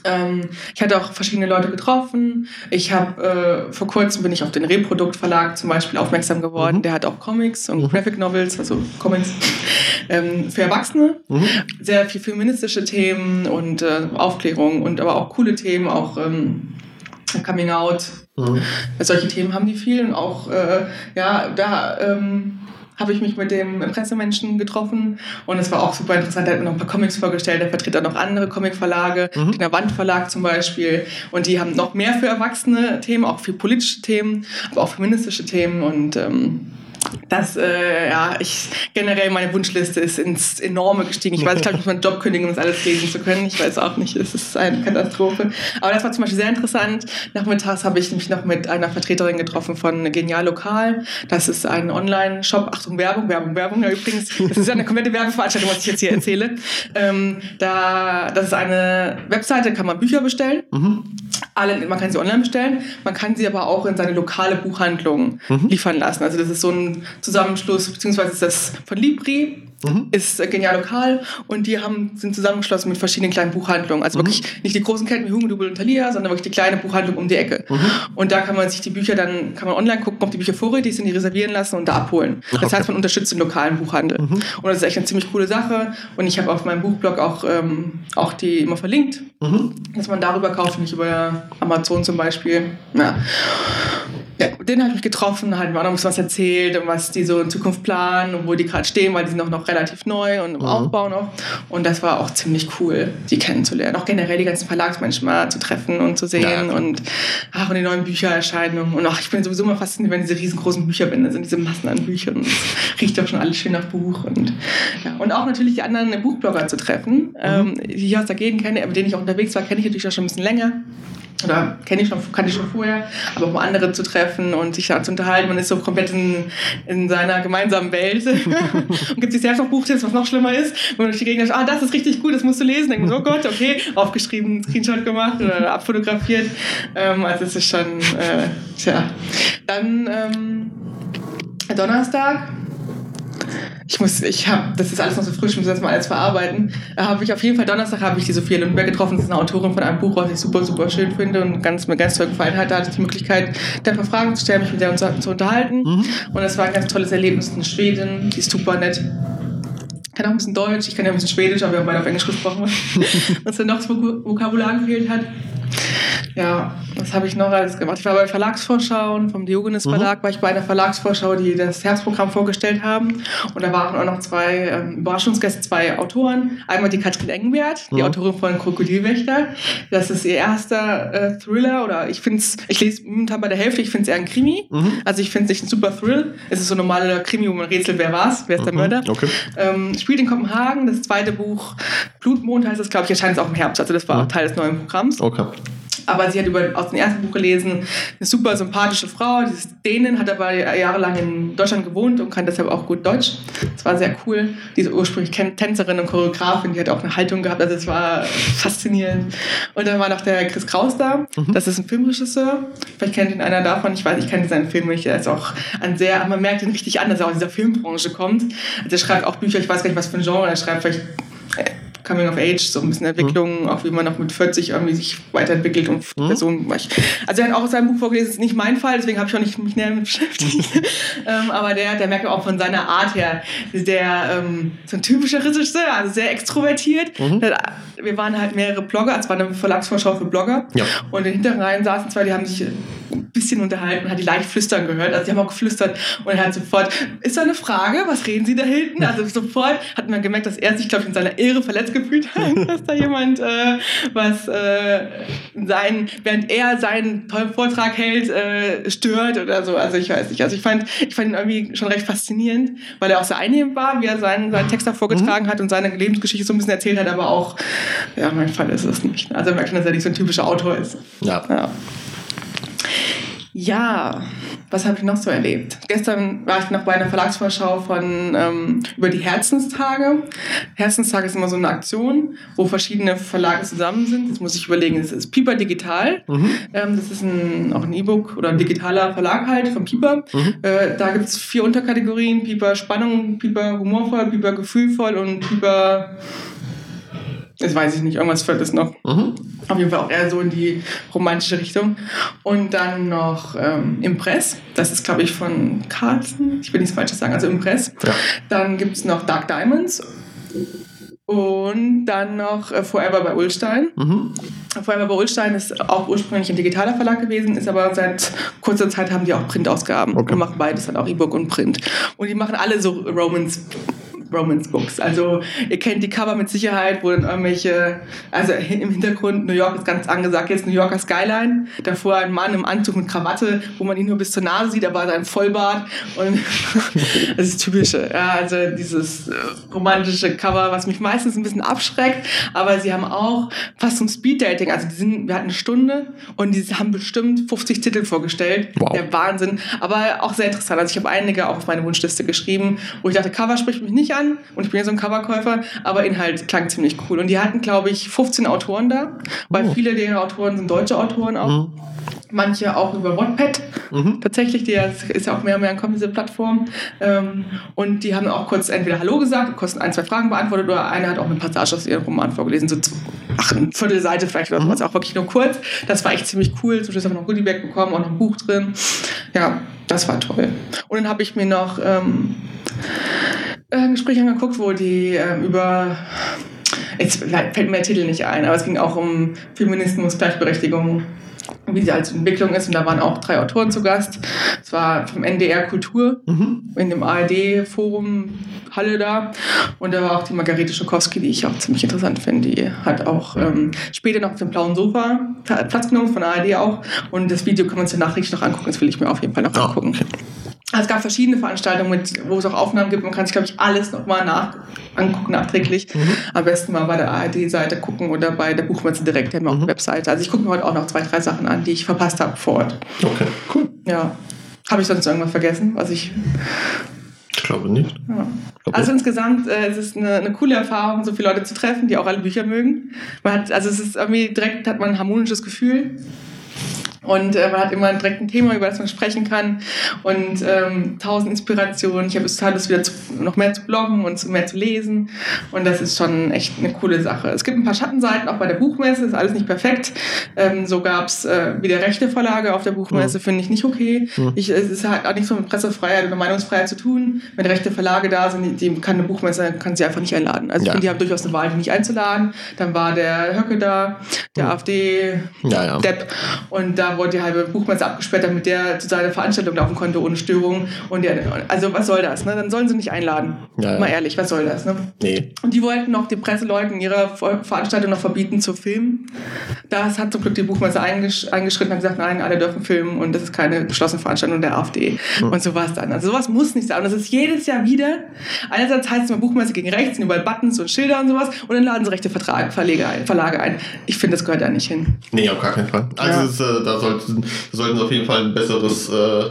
Ähm, ich hatte auch verschiedene Leute getroffen. Ich habe äh, vor kurzem bin ich auf den Reprodukt Verlag zum Beispiel aufmerksam geworden. Mhm. Der hat auch Comics und mhm. Graphic Novels, also Comics ähm, für Erwachsene. Mhm. Sehr viel feministische Themen und äh, Aufklärung und aber auch coole Themen, auch ähm, Coming Out. Mhm. Solche Themen haben die viel und auch äh, ja da ähm, habe ich mich mit dem Pressemenschen getroffen und es war auch super interessant. Er hat mir noch ein paar Comics vorgestellt. Er vertritt auch noch andere Comicverlage, mhm. den Wandverlag zum Beispiel. Und die haben noch mehr für erwachsene Themen, auch für politische Themen, aber auch feministische Themen und ähm, dass äh, ja, ich generell meine Wunschliste ist ins Enorme gestiegen. Ich weiß, ich glaube, ich muss meinen Job kündigen, um das alles lesen zu können. Ich weiß auch nicht, es ist eine Katastrophe. Aber das war zum Beispiel sehr interessant. Nachmittags habe ich mich noch mit einer Vertreterin getroffen von Genial Lokal. Das ist ein Online-Shop. Achtung, Werbung, Werbung, Werbung. Ja, übrigens, das ist ja eine komplette Werbeveranstaltung, was ich jetzt hier erzähle. Ähm, da, das ist eine Webseite, kann man Bücher bestellen. Mhm. Alle, man kann sie online bestellen, man kann sie aber auch in seine lokale Buchhandlung mhm. liefern lassen. Also das ist so ein Zusammenschluss, beziehungsweise ist das von Libri, mhm. ist äh, genial lokal und die haben, sind zusammengeschlossen mit verschiedenen kleinen Buchhandlungen. Also mhm. wirklich nicht die großen Ketten wie Hugendubel und Thalia, sondern wirklich die kleine Buchhandlung um die Ecke. Mhm. Und da kann man sich die Bücher dann, kann man online gucken, ob die Bücher vorrätig sind, die reservieren lassen und da abholen. Das okay. heißt, man unterstützt den lokalen Buchhandel. Mhm. Und das ist echt eine ziemlich coole Sache. Und ich habe auf meinem Buchblog auch, ähm, auch die immer verlinkt, mhm. dass man darüber kauft, nicht über Amazon zum Beispiel. Ja. Ja, den habe ich getroffen, hat mir auch noch was erzählt und was die so in Zukunft planen und wo die gerade stehen, weil die sind auch noch relativ neu und im mhm. Aufbau noch. Und das war auch ziemlich cool, die kennenzulernen. Auch generell die ganzen Verlagsmenschen mal zu treffen und zu sehen ja. und, ach, und die neuen Büchererscheinungen. Und auch ich bin sowieso immer fasziniert, wenn diese riesengroßen Bücherbände sind, diese Massen an Büchern. Und es riecht auch schon alles schön nach Buch. Und, ja. und auch natürlich die anderen Buchblogger zu treffen, mhm. ähm, die ich aus der Gegend kenne, mit denen ich auch unterwegs war, kenne ich natürlich auch schon ein bisschen länger. Oder kenne ich schon, kannte ich schon vorher, aber auch mal andere zu treffen und sich da zu unterhalten. Man ist so komplett in, in seiner gemeinsamen Welt und gibt sich selbst noch Buchtipps, was noch schlimmer ist. Wenn man durch die Gegend sagt, ah, das ist richtig gut, das musst du lesen. Denkt man, oh Gott, okay, aufgeschrieben, Screenshot gemacht oder abfotografiert. Ähm, also es ist schon, äh, tja. Dann ähm, Donnerstag ich muss, ich habe, das ist alles noch so frisch, ich muss das mal alles verarbeiten. Da habe ich auf jeden Fall Donnerstag habe ich die Sophia Lundberg getroffen. Das ist eine Autorin von einem Buch, was ich super, super schön finde und ganz, mir ganz toll gefallen hat. Da hatte ich die Möglichkeit, da ein paar Fragen zu stellen, mich mit der zu unterhalten. Mhm. Und das war ein ganz tolles Erlebnis in Schweden. Die ist super nett kann auch ein bisschen Deutsch, ich kann ja ein bisschen Schwedisch, aber wir haben beide auf Englisch gesprochen, was dann noch das Vokabular gefehlt hat. Ja, was habe ich noch alles gemacht? Ich war bei Verlagsvorschauen, vom Diogenes mhm. Verlag mhm. war ich bei einer Verlagsvorschau, die das Herbstprogramm vorgestellt haben. Und da waren auch noch zwei ähm, Überraschungsgäste, zwei Autoren. Einmal die Katrin Engenwert, die mhm. Autorin von Krokodilwächter. Das ist ihr erster äh, Thriller oder ich finde es, ich lese momentan bei der Hälfte, ich finde es eher ein Krimi. Mhm. Also ich finde es nicht ein super Thrill. Es ist so ein normaler Krimi, wo man rätselt, wer war's, wer ist der mhm. Mörder. Okay. Ähm, spielt in Kopenhagen. Das zweite Buch, Blutmond heißt es, glaube ich, erscheint es auch im Herbst. Also das war auch mhm. Teil des neuen Programms. Okay aber sie hat über, aus dem ersten Buch gelesen, eine super sympathische Frau, die ist Dänen, hat aber jahrelang in Deutschland gewohnt und kann deshalb auch gut Deutsch. Das war sehr cool. Diese ursprünglich Tänzerin und Choreografin, die hat auch eine Haltung gehabt, also es war faszinierend. Und dann war noch der Chris Kraus da, mhm. das ist ein Filmregisseur, vielleicht kennt ihn einer davon, ich weiß, ich kenne seinen Film nicht, er ist auch ein sehr, man merkt ihn richtig an, dass er aus dieser Filmbranche kommt. Also er schreibt auch Bücher, ich weiß gar nicht, was für ein Genre, er schreibt vielleicht Coming of Age, so ein bisschen Entwicklung, mhm. auch wie man noch mit 40 irgendwie sich weiterentwickelt und mhm. Personen. Also er hat auch aus seinem Buch vorgelesen, das ist nicht mein Fall, deswegen habe ich auch nicht mich näher damit beschäftigt. ähm, aber der, der merkt auch von seiner Art her, der ähm, so ein typischer Regisseur, also sehr extrovertiert. Mhm. Wir waren halt mehrere Blogger, es war eine Verlagsvorschau für Blogger. Ja. Und in den hinteren Reihen saßen zwei, die haben sich ein bisschen unterhalten, hat die leicht flüstern gehört. Also die haben auch geflüstert und er hat sofort, ist da eine Frage, was reden Sie da hinten? Also sofort hat man gemerkt, dass er sich, glaube ich, in seiner Ehre verletzt gefühlt hat, dass da jemand äh, was äh, sein, während er seinen tollen Vortrag hält, äh, stört oder so. Also ich weiß nicht. Also ich fand, ich fand ihn irgendwie schon recht faszinierend, weil er auch sehr einnehmend war, wie er seinen, seinen Text da vorgetragen mhm. hat und seine Lebensgeschichte so ein bisschen erzählt hat, aber auch, ja, mein Fall ist es nicht. Also er merkt schon, dass er nicht so ein typischer Autor ist. Ja. ja. Ja, was habe ich noch so erlebt? Gestern war ich noch bei einer Verlagsvorschau von ähm, über die Herzenstage. Herzenstage ist immer so eine Aktion, wo verschiedene Verlage zusammen sind. Das muss ich überlegen. Das ist Piper Digital. Mhm. Ähm, das ist ein, auch ein E-Book oder ein digitaler Verlag halt von Piper. Mhm. Äh, da gibt es vier Unterkategorien: Piper Spannung, Piper humorvoll, Piper gefühlvoll und Piper das weiß ich nicht, irgendwas fällt es noch. Mhm. Auf jeden Fall auch eher so in die romantische Richtung. Und dann noch ähm, Impress. Das ist, glaube ich, von Carlsen. Ich will nichts Falsches sagen, also Impress. Ja. Dann gibt es noch Dark Diamonds. Und dann noch äh, Forever bei Ulstein. Mhm. Forever bei Ulstein ist auch ursprünglich ein digitaler Verlag gewesen, ist aber seit kurzer Zeit haben die auch Printausgaben okay. und machen beides dann auch E-Book und Print. Und die machen alle so Romans Romance Books. Also ihr kennt die Cover mit Sicherheit, wo dann irgendwelche, also im Hintergrund New York ist ganz angesagt, jetzt New Yorker Skyline, davor ein Mann im Anzug mit Krawatte, wo man ihn nur bis zur Nase sieht, aber sein Vollbart. Und das ist typische, ja, also dieses äh, romantische Cover, was mich meistens ein bisschen abschreckt, aber sie haben auch fast zum Speeddating, also die sind, wir hatten eine Stunde und die haben bestimmt 50 Titel vorgestellt, wow. der Wahnsinn, aber auch sehr interessant, also ich habe einige auch auf meine Wunschliste geschrieben, wo ich dachte, Cover spricht mich nicht an, an und ich bin ja so ein Coverkäufer, aber Inhalt klang ziemlich cool. Und die hatten, glaube ich, 15 Autoren da, weil oh. viele der Autoren sind deutsche Autoren auch. Mhm. Manche auch über Wattpad. Mhm. Tatsächlich, die ist ja auch mehr und mehr ankommen, diese Plattform. Ähm, und die haben auch kurz entweder Hallo gesagt, kurz ein, zwei Fragen beantwortet oder einer hat auch eine Passage aus ihrem Roman vorgelesen, so ach, eine Viertelseite vielleicht oder sowas, mhm. auch wirklich nur kurz. Das war echt ziemlich cool. Zum Schluss haben wir noch Goodiebag bekommen, auch noch ein Buch drin. Ja, das war toll. Und dann habe ich mir noch ähm, äh, Gespräch angeguckt, wo die äh, über jetzt fällt mir der Titel nicht ein, aber es ging auch um Feminismus, Gleichberechtigung, wie sie als Entwicklung ist. Und da waren auch drei Autoren zu Gast. Es war vom NDR Kultur mhm. in dem ARD-Forum Halle da. Und da war auch die Margarete Schokowski, die ich auch ziemlich interessant finde. Die hat auch ähm, später noch auf dem blauen Sofa Platz genommen, von ARD auch. Und das Video kann man sich nachträglich noch angucken. Das will ich mir auf jeden Fall noch oh, angucken. Okay. Also es gab verschiedene Veranstaltungen, mit, wo es auch Aufnahmen gibt. Man kann sich, glaube ich, alles nochmal nach, angucken, nachträglich. Mhm. Am besten mal bei der ARD-Seite gucken oder bei der Buchmesse direkt, die haben auch mhm. eine Webseite. Also ich gucke mir heute auch noch zwei, drei Sachen an, die ich verpasst habe vor Ort. Okay, cool. Ja. Habe ich sonst irgendwas vergessen, was ich ich glaube nicht. Ja. Also insgesamt äh, es ist eine, eine coole Erfahrung, so viele Leute zu treffen, die auch alle Bücher mögen. Man hat, also es ist irgendwie direkt hat man ein harmonisches Gefühl. Und äh, man hat immer direkt ein Thema, über das man sprechen kann und ähm, tausend Inspirationen. Ich habe es total Lust, wieder zu, noch mehr zu bloggen und zu, mehr zu lesen. Und das ist schon echt eine coole Sache. Es gibt ein paar Schattenseiten, auch bei der Buchmesse, ist alles nicht perfekt. Ähm, so gab es äh, wieder rechte Verlage auf der Buchmesse, mhm. finde ich nicht okay. Mhm. Ich, es halt auch nichts mit Pressefreiheit oder Meinungsfreiheit zu tun. Wenn rechte Verlage da sind, die, die kann eine Buchmesse, kann sie einfach nicht einladen. Also ja. ich finde, die haben durchaus eine Wahl, die nicht einzuladen. Dann war der Höcke da, der mhm. AfD-Depp. Ja, ja. Und da wurde die halbe Buchmesse abgesperrt, damit der zu seiner Veranstaltung laufen konnte ohne Störung. Und der, also was soll das? Ne? Dann sollen sie nicht einladen. Ja, Mal ehrlich, was soll das? Ne? Nee. Und die wollten noch den Presseleuten ihre Veranstaltung noch verbieten zu filmen. Das hat zum Glück die Buchmesse eingesch eingeschritten und gesagt, nein, alle dürfen filmen und das ist keine beschlossene Veranstaltung der AfD. Mhm. Und so war es dann. Also sowas muss nicht sein. Und das ist jedes Jahr wieder. Einerseits heißt es immer Buchmesse gegen rechts, sind überall Buttons und Schilder und sowas. Und dann laden sie rechte Vertrag, Verlage ein, Verlage ein. Ich finde, das gehört da nicht hin. Nee, auf gar keinen Fall. Also ja. ist, äh, da sollten sollten sie auf jeden Fall ein besseres, äh,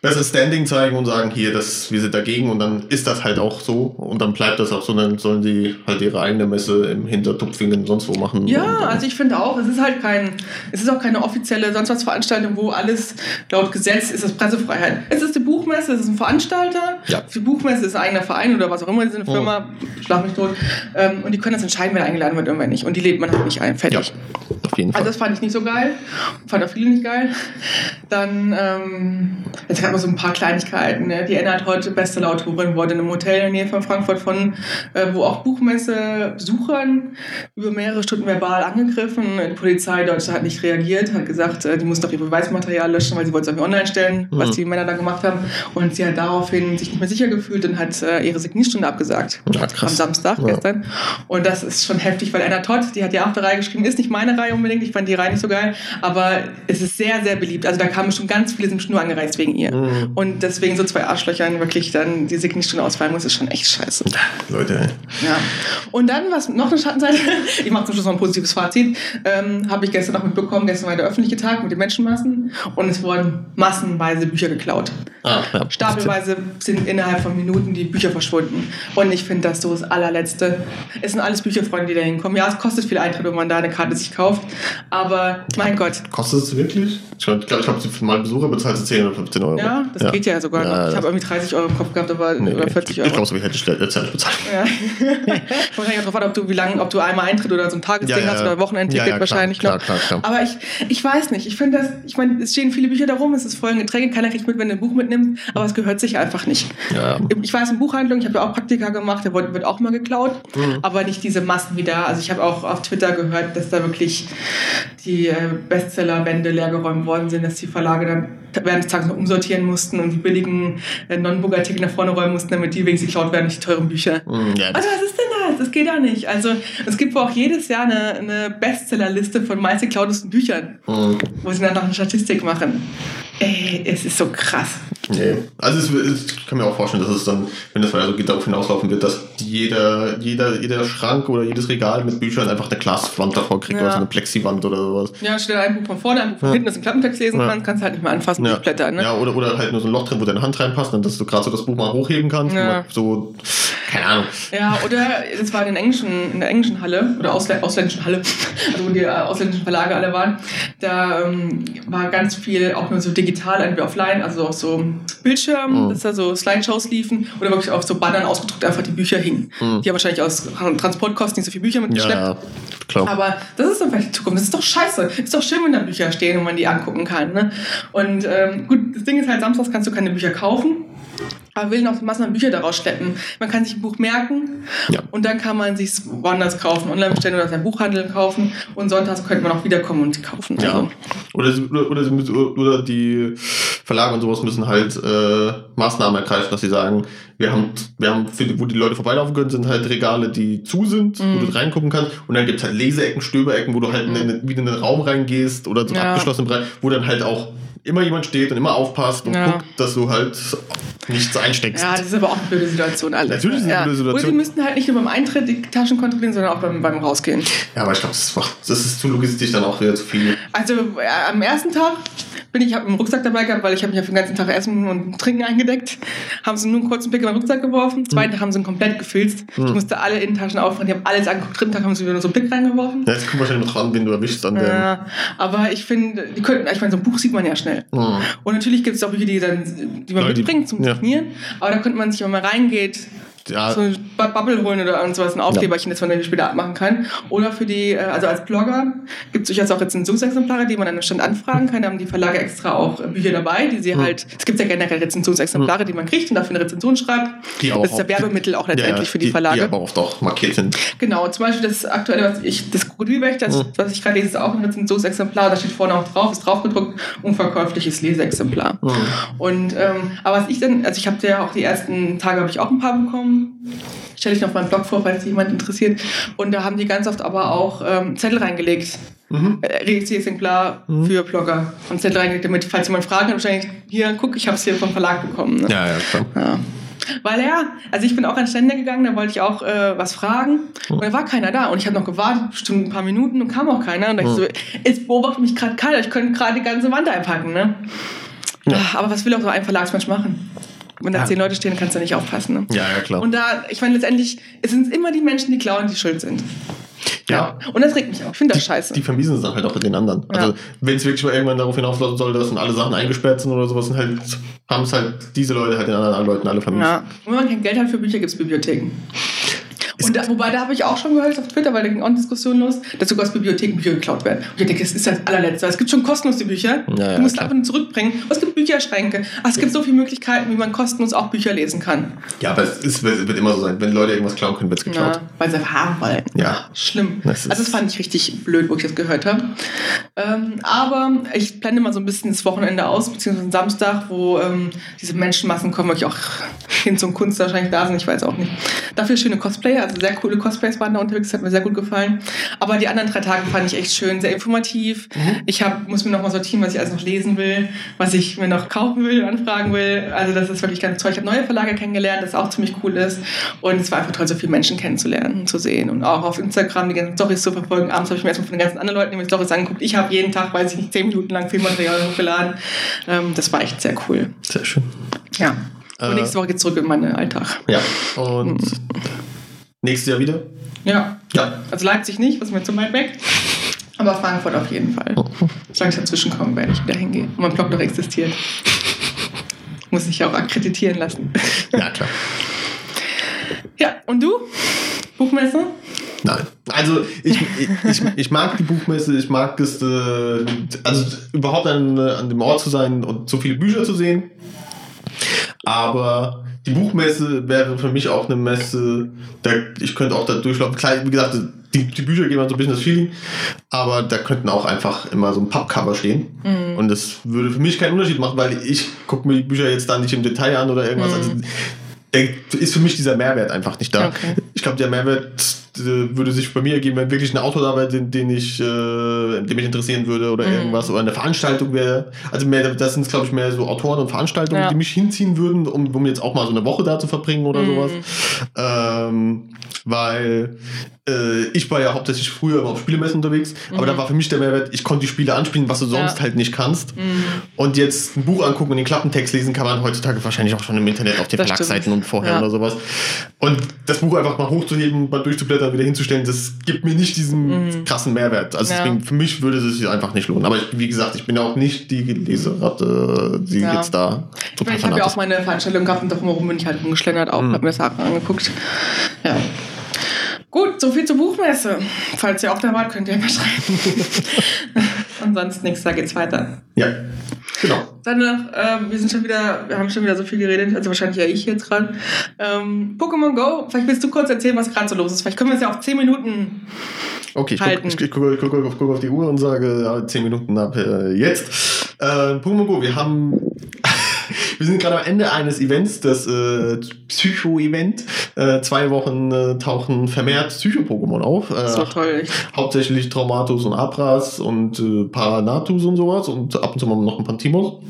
besseres Standing zeigen und sagen, hier, das, wir sind dagegen und dann ist das halt auch so und dann bleibt das auch so, dann sollen die halt ihre eigene Messe im Hintertupfingen sonst wo machen. Ja, also ich finde auch, es ist halt kein, es ist auch keine offizielle sonst was Veranstaltung, wo alles laut Gesetz ist, das Pressefreiheit. Es ist die Buchmesse, es ist ein Veranstalter, ja. die Buchmesse ist ein eigener Verein oder was auch immer, es ist eine Firma, oh. schlag mich tot, ähm, und die können das entscheiden, wer eingeladen wird und wer nicht und die lädt man halt nicht ein, fertig. Ja, auf jeden Fall. Also das fand ich nicht so geil, fand auch viele nicht geil. Dann, ähm, jetzt hat man so ein paar Kleinigkeiten. Ne? Die Anna hat heute beste Autorin, wurde in einem Hotel in der Nähe von Frankfurt von, äh, wo auch Buchmesse-Besuchern über mehrere Stunden verbal angegriffen. Die Polizei Deutschland hat nicht reagiert, hat gesagt, äh, die muss doch ihr Beweismaterial löschen, weil sie wollte es irgendwie online stellen, mhm. was die Männer da gemacht haben. Und sie hat daraufhin sich nicht mehr sicher gefühlt und hat äh, ihre Signierstunde abgesagt. Ja, krass. Am Samstag ja. gestern. Und das ist schon heftig, weil Anna Todd, die hat die achte Reihe geschrieben, ist nicht meine Reihe unbedingt, ich fand die Reihe nicht so geil, aber es ist sehr, sehr beliebt. Also da kamen schon ganz viele sind nur angereist wegen ihr. Mhm. Und deswegen so zwei Arschlöchern wirklich dann die Signierstunde ausfallen muss, ist schon echt scheiße. Leute, ey. Ja. Und dann, was noch eine Schattenseite, ich mache zum Schluss noch ein positives Fazit, ähm, habe ich gestern auch mitbekommen, gestern war der öffentliche Tag mit den Menschenmassen und es wurden massenweise Bücher geklaut. Ah, ja. Stapelweise sind innerhalb von Minuten die Bücher verschwunden. Und ich finde das so das allerletzte. Es sind alles Bücherfreunde, die da hinkommen. Ja, es kostet viel Eintritt, wenn man da eine Karte sich kauft. Aber mein Gott. Kostet es wirklich? Ich glaube, ich habe für mal Besucher bezahlt 10 oder 15 Euro. Ja, das ja. geht ja sogar ja, noch. Ich habe irgendwie 30 Euro im Kopf gehabt, aber nee, oder 40 Euro. Ich glaube, so hätte ich letztendlich bezahlt. Ja. wahrscheinlich auch drauf an, ob du wie lange, ob du einmal Eintritt oder so ein Tagesding hast oder ein Wochenendticket wahrscheinlich klar, noch. Klar, klar, aber ich, ich weiß nicht. Ich finde das, ich meine, es stehen viele Bücher darum, es ist voll ein Getränke, keiner kriegt mit, wenn du ein Buch mitnimmst, aber es gehört sich einfach nicht. Ich weiß in Buchhandlung, ich habe ja auch Praktika gemacht, da wird auch mal geklaut, mhm. aber nicht diese Massen wie da. Also ich habe auch auf Twitter gehört, dass da wirklich die äh, Bestsellerwände leergeräumt worden sind, dass die Verlage dann während des Tages noch umsortieren mussten und die billigen äh, Non-Book-Artikel nach vorne räumen mussten, damit die wenigstens geklaut werden, nicht die teuren Bücher. Mm, ja, also was ist denn das? Das geht auch nicht. Also es gibt wohl auch jedes Jahr eine, eine Bestsellerliste von meist geklautesten Büchern, mm. wo sie dann noch eine Statistik machen. Ey, es ist so krass. Nee. Also es, ich kann mir auch vorstellen, dass es dann, wenn das weiter so geht, darauf hinauslaufen wird, dass jeder, jeder, jeder Schrank oder jedes Regal mit Büchern einfach eine Glaswand davor kriegt ja. oder so eine Plexiwand oder sowas. Ja, steht ein Buch von vorne, ein Buch von ja. hinten, das du Klappentext lesen ja. kannst, kannst du halt nicht mehr anfassen, ja. Blätter. Ne? Ja, oder, oder halt nur so ein Loch drin, wo deine Hand reinpasst, und dass du gerade so das Buch mal hochheben kannst. Ja. So, keine Ahnung. Ja, oder das war in, englischen, in der englischen Halle oder Ausl ausländischen Halle, also wo die äh, ausländischen Verlage alle waren, da ähm, war ganz viel auch nur so digital, entweder offline, also auf so Bildschirmen, mhm. dass da so Slideshows liefen oder wirklich auf so Bannern ausgedruckt einfach die Bücher hingen. Mhm. Die haben wahrscheinlich aus Transportkosten nicht so viele Bücher mitgeschleppt. Ja, klar. Aber das ist dann vielleicht die Zukunft. Das ist doch scheiße. Ist doch schön, wenn da Bücher stehen und man die angucken kann. Ne? Und ähm, gut, das Ding ist halt, samstags kannst du keine Bücher kaufen aber will noch Massen an Bücher daraus schleppen. Man kann sich ein Buch merken ja. und dann kann man sich woanders kaufen, online bestellen oder sein Buchhandel kaufen und sonntags könnte man auch wiederkommen und kaufen. Ja. Also. Oder, oder, oder, oder, die Verlage und sowas müssen halt äh, Maßnahmen ergreifen, dass sie sagen, wir haben, wir haben für, wo die Leute vorbeilaufen können, sind halt Regale, die zu sind, mhm. wo du reingucken kannst. Und dann gibt es halt Leseecken, Stöberecken, wo du halt mhm. in, in, wieder in den Raum reingehst oder so ja. abgeschlossenen Bereich, wo dann halt auch immer jemand steht und immer aufpasst und Ja. guckt, dass du halt nichts einsteckst. Ja, das ist aber auch eine blöde Situation. Alles. Natürlich ist es eine ja. blöde Situation. Oder die müssten halt nicht nur beim Eintritt die Taschen kontrollieren, sondern auch beim, beim Rausgehen. Ja, aber ich glaube, das, macht- das ist zu logistisch dann auch wieder zu viel. Also äh, am ersten Tag bin ich, habe einen Rucksack dabei gehabt, weil ich habe mich ja für den ganzen Tag Essen und Trinken eingedeckt. Haben sie nur einen kurzen Blick in meinen Rucksack geworfen. Zweiten Tag haben sie ihn komplett gefilzt. Ich musste alle Innentaschen aufmachen. Die haben alles angeguckt. Dritten Tag haben sie wieder nur so einen Blick reingeworfen. Ja, jetzt kommt wahrscheinlich noch dran, wen du erwischst an der. Ja, aber ich finde, die könnten, ich meine, so ein Buch sieht man ja schnell. Mhm. Und natürlich gibt es auch Bücher, die, dann, die man Leute, mitbringt zum ja. Signieren. Aber da könnte man sich, wenn man reingeht, Ja, so ein Bu- Bubble holen oder irgend sowas, ein Aufkleberchen, das man dann später abmachen kann. Oder für die, äh, also als Blogger gibt es durchaus auch Rezensionsexemplare, die man an einem Stand anfragen kann. Da haben die Verlage extra auch äh, Bücher dabei, die sie halt, es gibt ja generell Rezensionsexemplare, die man kriegt und dafür eine Rezension schreibt. Die aber das ist ja auch- Werbemittel auch letztendlich ja, für die, Die Verlage. aber oft auch markiert sind. Genau, zum Beispiel das aktuelle, was ich, das Krokodilwächter, das, Hm. was ich gerade lese, ist auch ein Rezensionsexemplar. Da steht vorne auch drauf, ist draufgedruckt, unverkäufliches Leseexemplar. Mhm. Und, ähm, aber was ich dann, also ich habe ja auch die ersten Tage habe ich auch ein paar bekommen. Stelle ich noch meinen Blog vor, falls sich jemand interessiert. Und da haben die ganz oft aber auch ähm, Zettel reingelegt. Mhm. Äh, Exemplar für Blogger. Haben Zettel reingelegt, damit, falls jemand Fragen hat, wahrscheinlich, hier, guck, ich habe es hier vom Verlag bekommen. Ne? Ja, ja, klar. Ja. Weil ja, also ich bin auch an Stände gegangen, da wollte ich auch äh, was fragen und da war keiner da und ich habe noch gewartet, bestimmt ein paar Minuten und kam auch keiner und da ich so, es beobachtet mich gerade keiner, ich könnte gerade die ganze Wand einpacken, ne? Ah, Aber was will auch so ein Verlagsmensch machen? Wenn da Ja. zehn Leute stehen, kannst du nicht aufpassen, ne? Ja, ja, klar. Und da, ich meine letztendlich, es sind immer die Menschen, die klauen, die schuld sind. ja. Und das regt mich auch. Ich finde das scheiße. Die vermiesen es dann halt auch den anderen. Ja. Also, wenn es wirklich mal irgendwann darauf hinauslaufen soll, dass dann alle Sachen eingesperrt sind oder sowas, dann halt, haben es halt diese Leute halt den anderen Leuten alle vermiest. Ja. Und wenn man kein Geld hat für Bücher, gibt es Bibliotheken. Und da, wobei, da habe ich auch schon gehört auf Twitter, weil da ging auch eine Diskussion los, dass sogar aus Bibliotheken Bücher geklaut werden. Und ich denke, das ist das allerletzte. Es gibt schon kostenlose Bücher. Ja, ja, du musst klar. einfach nur zurückbringen. Aber es gibt Bücherschränke. Ach, es gibt so viele Möglichkeiten, wie man kostenlos auch Bücher lesen kann. Ja, aber es ist, es wird immer so sein. Wenn Leute irgendwas klauen können, wird es geklaut. Ja, weil sie haben wollen. Ja. Schlimm. Das ist- also das fand ich richtig blöd, wo ich das gehört habe. Ähm, aber ich blende mal so ein bisschen das Wochenende aus, beziehungsweise Samstag, wo ähm, diese Menschenmassen kommen, wirklich auch hin zum Kunst wahrscheinlich da sind, ich weiß auch nicht. Dafür schöne Cosplayer, also sehr coole Cosplays waren da unterwegs, hat mir sehr gut gefallen. Aber die anderen drei Tage fand ich echt schön, sehr informativ. Ich hab, muss mir noch mal sortieren, was ich alles noch lesen will, was ich mir noch kaufen will, anfragen will. Also das ist wirklich ganz toll. Ich habe neue Verlage kennengelernt, das auch ziemlich cool ist. Und es war einfach toll, so viele Menschen kennenzulernen zu sehen. Und auch auf Instagram die ganzen Storys zu verfolgen. Abends habe ich mir erstmal von den ganzen anderen Leuten die mir Storys angeguckt. Ich habe jeden Tag, weiß ich nicht, zehn Minuten lang Filmmaterial hochgeladen. Ähm, das war echt sehr cool. Sehr schön. Ja. Und Äh, nächste Woche geht's zurück in meinen Alltag. Ja. Und nächstes Jahr wieder? Ja. Ja. Also Leipzig nicht, was mir zu weit weg. Aber Frankfurt auf jeden Fall. Solange ich dazwischen komme, werde ich wieder hingehen. Und mein Blog noch existiert. Muss ich ja auch akkreditieren lassen. Ja, klar. Ja, und du? Buchmesse? Nein. Also ich, ich, ich, mag die Buchmesse, ich mag es, äh, also überhaupt an, an dem Ort zu sein und so viele Bücher zu sehen. Aber die Buchmesse wäre für mich auch eine Messe, da, ich könnte auch da durchlaufen. Klar, wie gesagt, die, die Bücher geben halt so ein bisschen das Feeling, aber da könnten auch einfach immer so ein Pappcover stehen. Und das würde für mich keinen Unterschied machen, weil ich gucke mir die Bücher jetzt da nicht im Detail an oder irgendwas. Also, da ist für mich dieser Mehrwert einfach nicht da. Okay. Ich glaube, der Mehrwert würde sich bei mir ergeben, wenn wirklich ein Autor da wäre, den, den ich, äh, der mich interessieren würde oder irgendwas oder eine Veranstaltung wäre. Also mehr, das sind glaube ich mehr so Autoren und Veranstaltungen, Ja. die mich hinziehen würden, um, um jetzt auch mal so eine Woche da zu verbringen oder sowas. Ähm, weil äh, ich war ja hauptsächlich früher immer auf Spielemessen unterwegs, aber da war für mich der Mehrwert, ich konnte die Spiele anspielen, was du sonst Ja. halt nicht kannst. Und jetzt ein Buch angucken und den Klappentext lesen kann man heutzutage wahrscheinlich auch schon im Internet auf den Das Verlagsseiten stimmt. und vorher Ja. oder sowas. Und das Buch einfach mal hochzuheben, mal durchzublättern, wieder hinzustellen, das gibt mir nicht diesen krassen Mehrwert. Also Mhm. Ja. deswegen, für mich würde es sich einfach nicht lohnen. Aber ich, wie gesagt, ich bin auch nicht die Leseratte, die Ja. jetzt da Ich, total meine, ich habe ja auch meine Veranstaltung gehabt und drumherum bin ich halt rumgeschlendert, auch, habe mir Sachen angeguckt. Ja. Gut, so viel zur Buchmesse. Falls ihr auch da wart, könnt ihr mal schreiben. Ansonsten nächstes Jahr geht's weiter. Ja, genau. Dann noch, ähm, wir sind schon wieder, wir haben schon wieder so viel geredet, also wahrscheinlich ja ich jetzt gerade. Ähm, Pokémon Go, vielleicht willst du kurz erzählen, was gerade so los ist. Vielleicht können wir es ja auf 10 Minuten. Okay, ich gucke guck, guck, guck, guck auf die Uhr und sage, ja, 10 Minuten ab äh, jetzt. Äh, Pokémon Go, wir haben. Wir sind gerade am Ende eines Events, das äh, Psycho-Event. Äh, zwei Wochen äh, tauchen vermehrt Psycho-Pokémon auf. Äh, Das war toll. hauptsächlich Traumatus und Abras und äh, Paranatus und sowas und ab und zu mal noch ein Pantimos.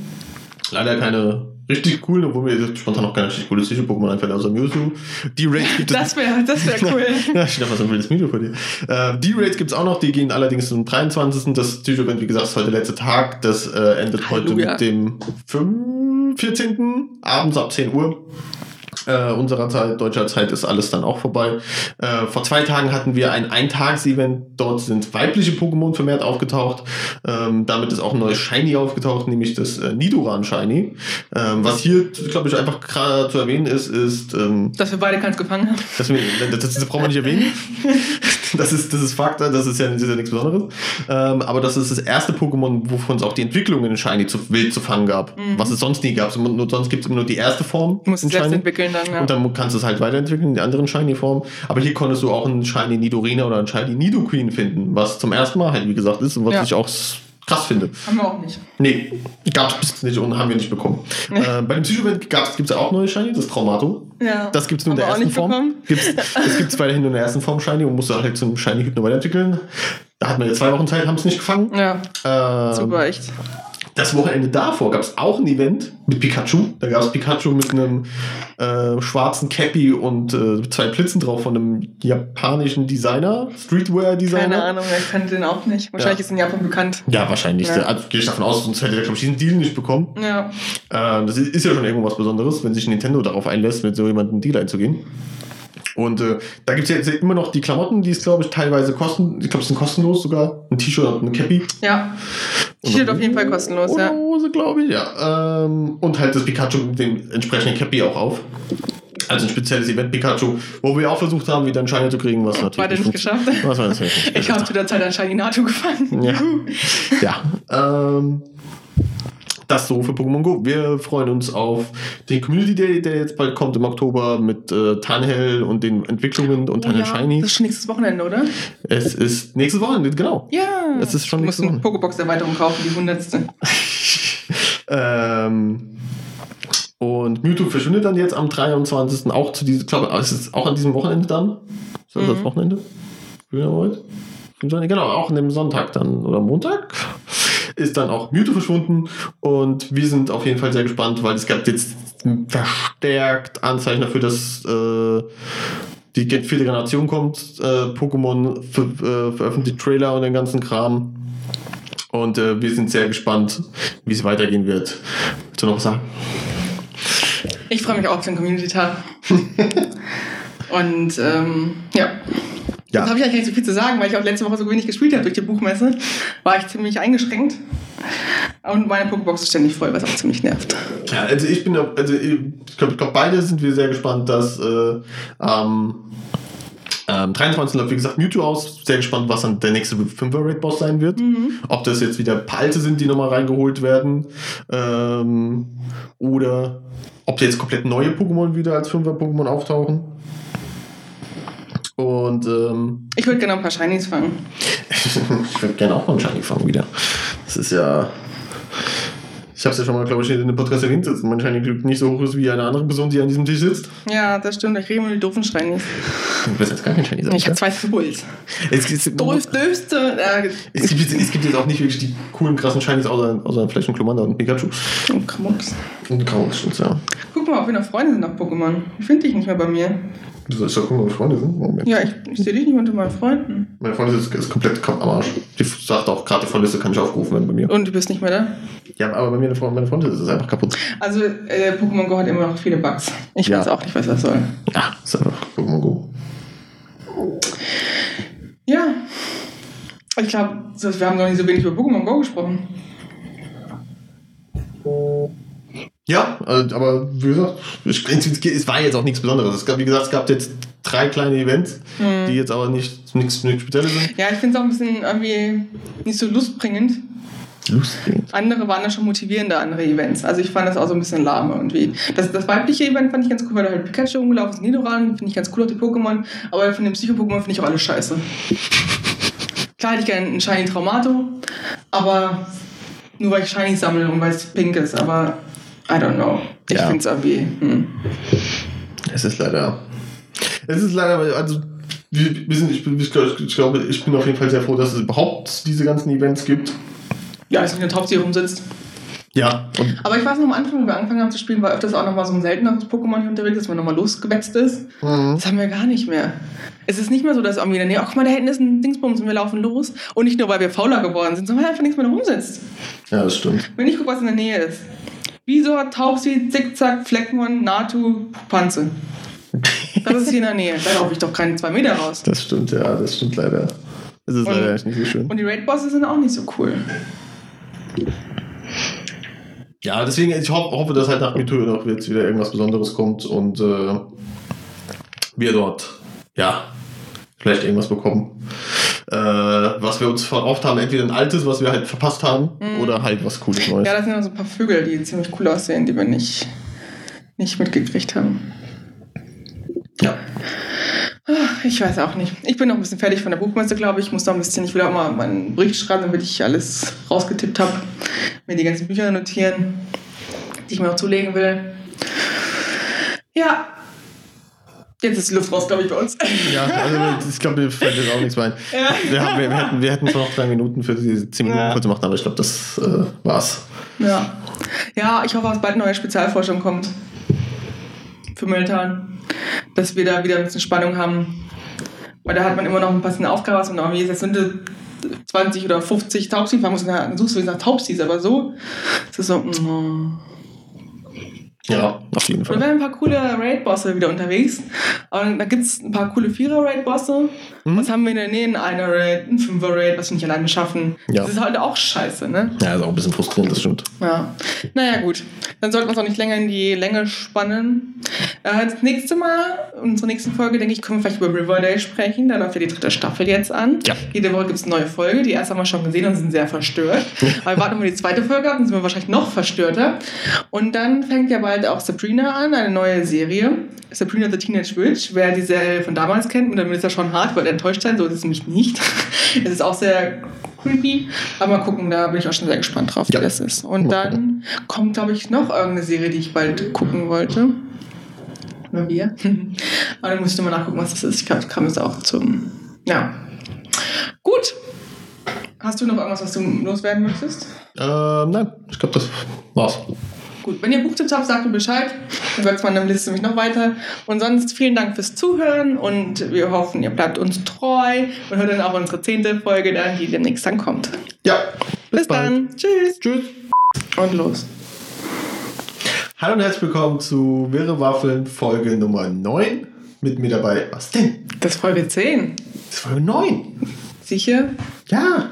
Leider keine richtig coolen, obwohl mir spontan noch keine richtig coole Psycho-Pokémon einfällt, außer Mewtwo. Die Raids gibt es Das wäre das wär cool. ja, ich dachte, was ein wildes Video von dir. Äh, die Raids gibt's auch noch, die gehen allerdings zum 23. Das Psycho-Event, wie gesagt, ist heute der letzte Tag. Das äh, endet heute Halleluja. mit dem 5, 14. abends ab 10 Uhr. Äh, unserer Zeit, deutscher Zeit ist alles dann auch vorbei. Äh, vor zwei Tagen hatten wir ein Eintags-Event. Dort sind weibliche Pokémon vermehrt aufgetaucht. Ähm, damit ist auch ein neues Shiny aufgetaucht, nämlich das äh, Nidoran Shiny. Ähm, was hier, glaube ich, einfach gerade zu erwähnen ist, ist, ähm, Dass wir beide keins gefangen haben. das, das, das brauchen wir nicht erwähnen. Das ist, das ist Fakt, das ist ja, das ist ja nichts Besonderes. Ähm, aber das ist das erste Pokémon, wovon es auch die Entwicklung in Shiny zu, wild zu fangen gab. Was es sonst nie gab. Nur, sonst gibt es immer nur die erste Form. Du musst in es selbst Shiny. entwickeln dann, ja. Und dann kannst du es halt weiterentwickeln in die anderen Shiny-Formen. Aber hier konntest du auch einen Shiny Nidorina oder einen Shiny Nidoqueen finden, was zum ersten Mal halt, wie gesagt, ist und was Ja. ich auch krass finde. haben wir auch nicht. Nee, gab es bis nicht und haben wir nicht bekommen. Äh, bei dem Psycho-Event gibt es ja auch neue Shiny, das Traumato. Ja. Das gibt's nur in der ersten Form. Gibt's, das gibt's weiterhin nur in der ersten Form Shiny und musst du halt zum Shiny Hypno weiterentwickeln. Da hatten wir jetzt zwei Wochen Zeit, haben es nicht gefangen. Ja, Ähm, super, echt. Das Wochenende davor gab es auch ein Event mit Pikachu. Da gab es Pikachu mit einem äh, schwarzen Cappy und äh, zwei Blitzen drauf von einem japanischen Designer, Streetwear-Designer. Keine Ahnung, ich kannte den auch nicht. Wahrscheinlich Ja. ist in Japan bekannt. Ja, wahrscheinlich. Ja. Also gehe ich davon aus, sonst hätte er, glaube ich, diesen Deal nicht bekommen. Ja. Äh, das ist ist ja schon irgendwas Besonderes, wenn sich Nintendo darauf einlässt, mit so jemandem einen Deal einzugehen. Und äh, da gibt es ja jetzt immer noch die Klamotten, die es, glaube ich, teilweise kosten. Ich glaube, es sind kostenlos sogar. Ein T-Shirt und eine Cappy. Ja. Steht auf jeden Fall kostenlos, ja. Hose, glaube ich, ja. Ähm, und halt das Pikachu mit dem entsprechenden Cappy auch auf. Also ein spezielles Event Pikachu, wo wir auch versucht haben, wieder einen Shiner zu kriegen, was natürlich Beide nicht geschafft. Was natürlich nicht Ich habe zu der Zeit an Shiny Nato gefangen. ja. ja. Ähm, das so für Pokémon Go. Wir freuen uns auf den Community Day, der jetzt bald kommt im Oktober mit äh, Tanhell und den Entwicklungen und Oh Tanhell ja, Shiny. Das ist schon nächstes Wochenende, oder? Es ist nächstes Wochenende, genau. Ja. Das ist schon Du musst eine Wochenende. Pokébox-Erweiterung kaufen, die hundertste. ähm, und Mewtwo verschwindet dann jetzt am 23. auch zu diesem, glaube es ist auch an diesem Wochenende dann. Ist das das Mhm. Wochenende? Früher heute? Genau, auch an dem Sonntag dann oder Montag ist dann auch Mewtwo verschwunden und wir sind auf jeden Fall sehr gespannt, weil es gab jetzt verstärkt Anzeichen dafür, dass äh, die vierte Generation kommt. Äh, Pokémon ver äh, veröffentlicht Trailer und den ganzen Kram. Und äh, wir sind sehr gespannt, wie es weitergehen wird. Willst du noch was sagen? Ich freue mich auch auf den Community-Tag. Und ähm, ja. Jetzt habe ich eigentlich nicht so viel zu sagen, weil ich auch letzte Woche so wenig gespielt habe durch die Buchmesse. War ich ziemlich eingeschränkt. Und meine Pokébox ist ständig voll, was auch ziemlich nervt. Ja, also ich bin, also ich glaube, glaub, beide sind wir sehr gespannt, dass äh, am ähm, 23. läuft, wie gesagt, Mewtwo aus. Sehr gespannt, was dann der nächste 5er Raid Boss sein wird. Ob das jetzt wieder ein paar alte sind, die nochmal reingeholt werden. Ähm, oder ob jetzt komplett neue Pokémon wieder als 5er Pokémon auftauchen. Und ähm, Ich würde gerne ein paar Shinies fangen. ich würde gerne auch mal einen Shiny fangen wieder. Das ist ja. Ich habe es ja schon mal, glaube ich, in dem Podcast erwähnt, dass mein Shiny Glück nicht so hoch ist wie eine andere Person, die an diesem Tisch sitzt. Ja, das stimmt. Ich rede mit den doofen Shinies. Du wirst jetzt gar kein Shiny. Ich habe zwei Bulls. es, es, Doof, döfste. Äh, es, gibt, jetzt- es gibt jetzt auch nicht wirklich die coolen, krassen Shinies, außer, außer vielleicht ein Klomanda und ein Pikachu. oh, Kramox. Und Grau, das stimmt, ja. Guck mal, ob wir noch Freunde sind auf Pokémon. Ich finde dich nicht mehr bei mir. Du sollst doch gucken, ob wir Freunde sind. Moment. Ja, ich, ich sehe dich nicht unter meinen Freunden. Meine Freundin ist, ist komplett am Arsch. Die sagt auch, gerade die Vorliste kann nicht aufgerufen werden bei mir. Und du bist nicht mehr da? Ja, aber bei mir, eine Freundin, meine Freundin ist einfach kaputt. Also, äh, Pokémon Go hat immer noch viele Bugs. Ich Ja. weiß auch nicht, was das soll. Ja, ist einfach Pokémon Go. Ja. Ich glaube, wir haben noch nicht so wenig über Pokémon Go gesprochen. Ja, äh, aber wie gesagt, es war jetzt auch nichts Besonderes. Es gab, wie gesagt, es gab jetzt drei kleine Events, Mhm. die jetzt aber nicht nichts, Spezielles sind. Ja, ich finde es auch ein bisschen irgendwie nicht so lustbringend. Lustig. Andere waren da schon motivierende, andere Events. Also ich fand das auch so ein bisschen lahm irgendwie. Das, das weibliche Event fand ich ganz cool, weil da halt Pikachu rumgelaufen ist, Nidoran, finde ich ganz cool, auch die Pokémon. Aber von den Psycho-Pokémon finde ich auch alles scheiße. Klar hätte ich gerne einen Shiny Traumato, aber nur weil ich Shiny sammle und weil es pink ist. Aber I don't know. Ich Ja. finde es irgendwie. Hm. Es ist leider. Es ist leider, also wir, sind, ich, bin- ich, ich glaube, ich bin auf jeden Fall sehr froh, dass es überhaupt diese ganzen Events gibt. Ja, dass nicht eine Taubsi rumsitzt. Ja. Aber ich weiß noch am Anfang, wenn wir angefangen haben zu spielen, war öfters auch noch mal so ein selteneres Pokémon hier unterwegs, dass man nochmal losgewetzt ist. Mhm. Das haben wir gar nicht mehr. Es ist nicht mehr so, dass irgendwie in der Nähe, ach guck mal, da hinten ist ein Dingsbums und wir laufen los. Und nicht nur, weil wir fauler geworden sind, sondern weil einfach nichts mehr rumsitzt. ja, das stimmt. Wenn ich gucke, was in der Nähe ist. Wieso Taubsi, Zickzack, Fleckmon, Natu, Panze. Das ist hier in der Nähe. Da laufe ich doch keine zwei Meter raus. Das stimmt, ja, das stimmt leider. Es ist Und- leider echt nicht so schön. Und die Raid-Bosse sind auch nicht so cool. Ja, deswegen, ich ho hoffe, dass halt nach Mewtwo noch jetzt wieder irgendwas Besonderes kommt und äh, wir dort, ja, vielleicht irgendwas bekommen. Äh, was wir uns verkauft haben, entweder ein altes, was wir halt verpasst haben, oder halt was Cooles Neues. Ja, das sind immer so ein paar Vögel, die ziemlich cool aussehen, die wir nicht, nicht mitgekriegt haben. Ja. Ich weiß auch nicht. Ich bin noch ein bisschen fertig von der Buchmesse, glaube ich. Ich muss noch ein bisschen, ich will auch mal meinen Bericht schreiben, damit ich alles rausgetippt habe. Mir die ganzen Bücher notieren, die ich mir auch zulegen will. Ja. Jetzt ist die Luft raus, glaube ich, bei uns. Ja, also ich glaube, mir fällt jetzt auch nichts mehr ein. Ja. Wir, haben, wir, wir, hätten, wir hätten noch drei Minuten für diese zehn Minuten Ja. kurz gemacht, aber ich glaube, das äh, war's. Ja. Ja, ich hoffe, dass bald neue Spezialforschung kommt. Für Mülltal. Dass wir da wieder ein bisschen Spannung haben. Weil da hat man immer noch ein bisschen Aufgabe, was man irgendwie jetzt sind 20 oder 50 Taubsis fangen muss. Dann suchst du nach Taubsis, aber so. Es ist so. mm. Ja, auf jeden Und Fall. wir haben ein paar coole Raid-Bosse wieder unterwegs. Und da gibt es ein paar coole Vierer-Raid-Bosse. Mhm. Was haben wir in der Nähe? Ein Einer-Raid, ein Fünfer-Raid, was wir nicht alleine schaffen. Ja. Das ist halt auch scheiße, ne? Ja, ist auch ein bisschen frustrierend, das stimmt. Ja. Naja, gut. Dann sollten wir es auch nicht länger in die Länge spannen. Äh, das nächste Mal, unsere nächste Folge, denke ich, können wir vielleicht über Riverdale sprechen. Da läuft ja die dritte Staffel jetzt an. Ja. Jede Woche gibt es eine neue Folge. Die erste haben wir schon gesehen und sind sehr verstört. Aber wir warten, wir die zweite Folge haben, dann sind wir wahrscheinlich noch verstörter. Und dann fängt ja bald auch Sabrina an, eine neue Serie. Sabrina the Teenage Witch. Wer die Serie von damals kennt, und dann wird es ja schon hart, wird enttäuscht sein. So ist es nämlich nicht. es ist auch sehr creepy. Aber mal gucken, da bin ich auch schon sehr gespannt drauf, Ja. wie das ist. Und dann kommt, glaube ich, noch irgendeine Serie, die ich bald gucken wollte. Oder wir. Aber dann muss ich mal nachgucken, was das ist. Ich glaube, kam jetzt auch zum. Ja. Gut. Hast du noch irgendwas, was du loswerden möchtest? Ähm, nein, ich glaube, das war's. Gut, wenn ihr Buchtipps habt, sagt mir Bescheid. Dann wird meine Liste nämlich noch weiter. Und sonst vielen Dank fürs Zuhören und wir hoffen, ihr bleibt uns treu und hört dann auch unsere zehnte Folge dann, die demnächst dann kommt. Ja, Bis, dann. Tschüss. Tschüss. Und los. Hallo und herzlich willkommen zu Wirre Waffeln Folge Nummer 9. Mit mir dabei, was denn? Das ist Folge 10. Das ist Folge 9. Sicher? Ja.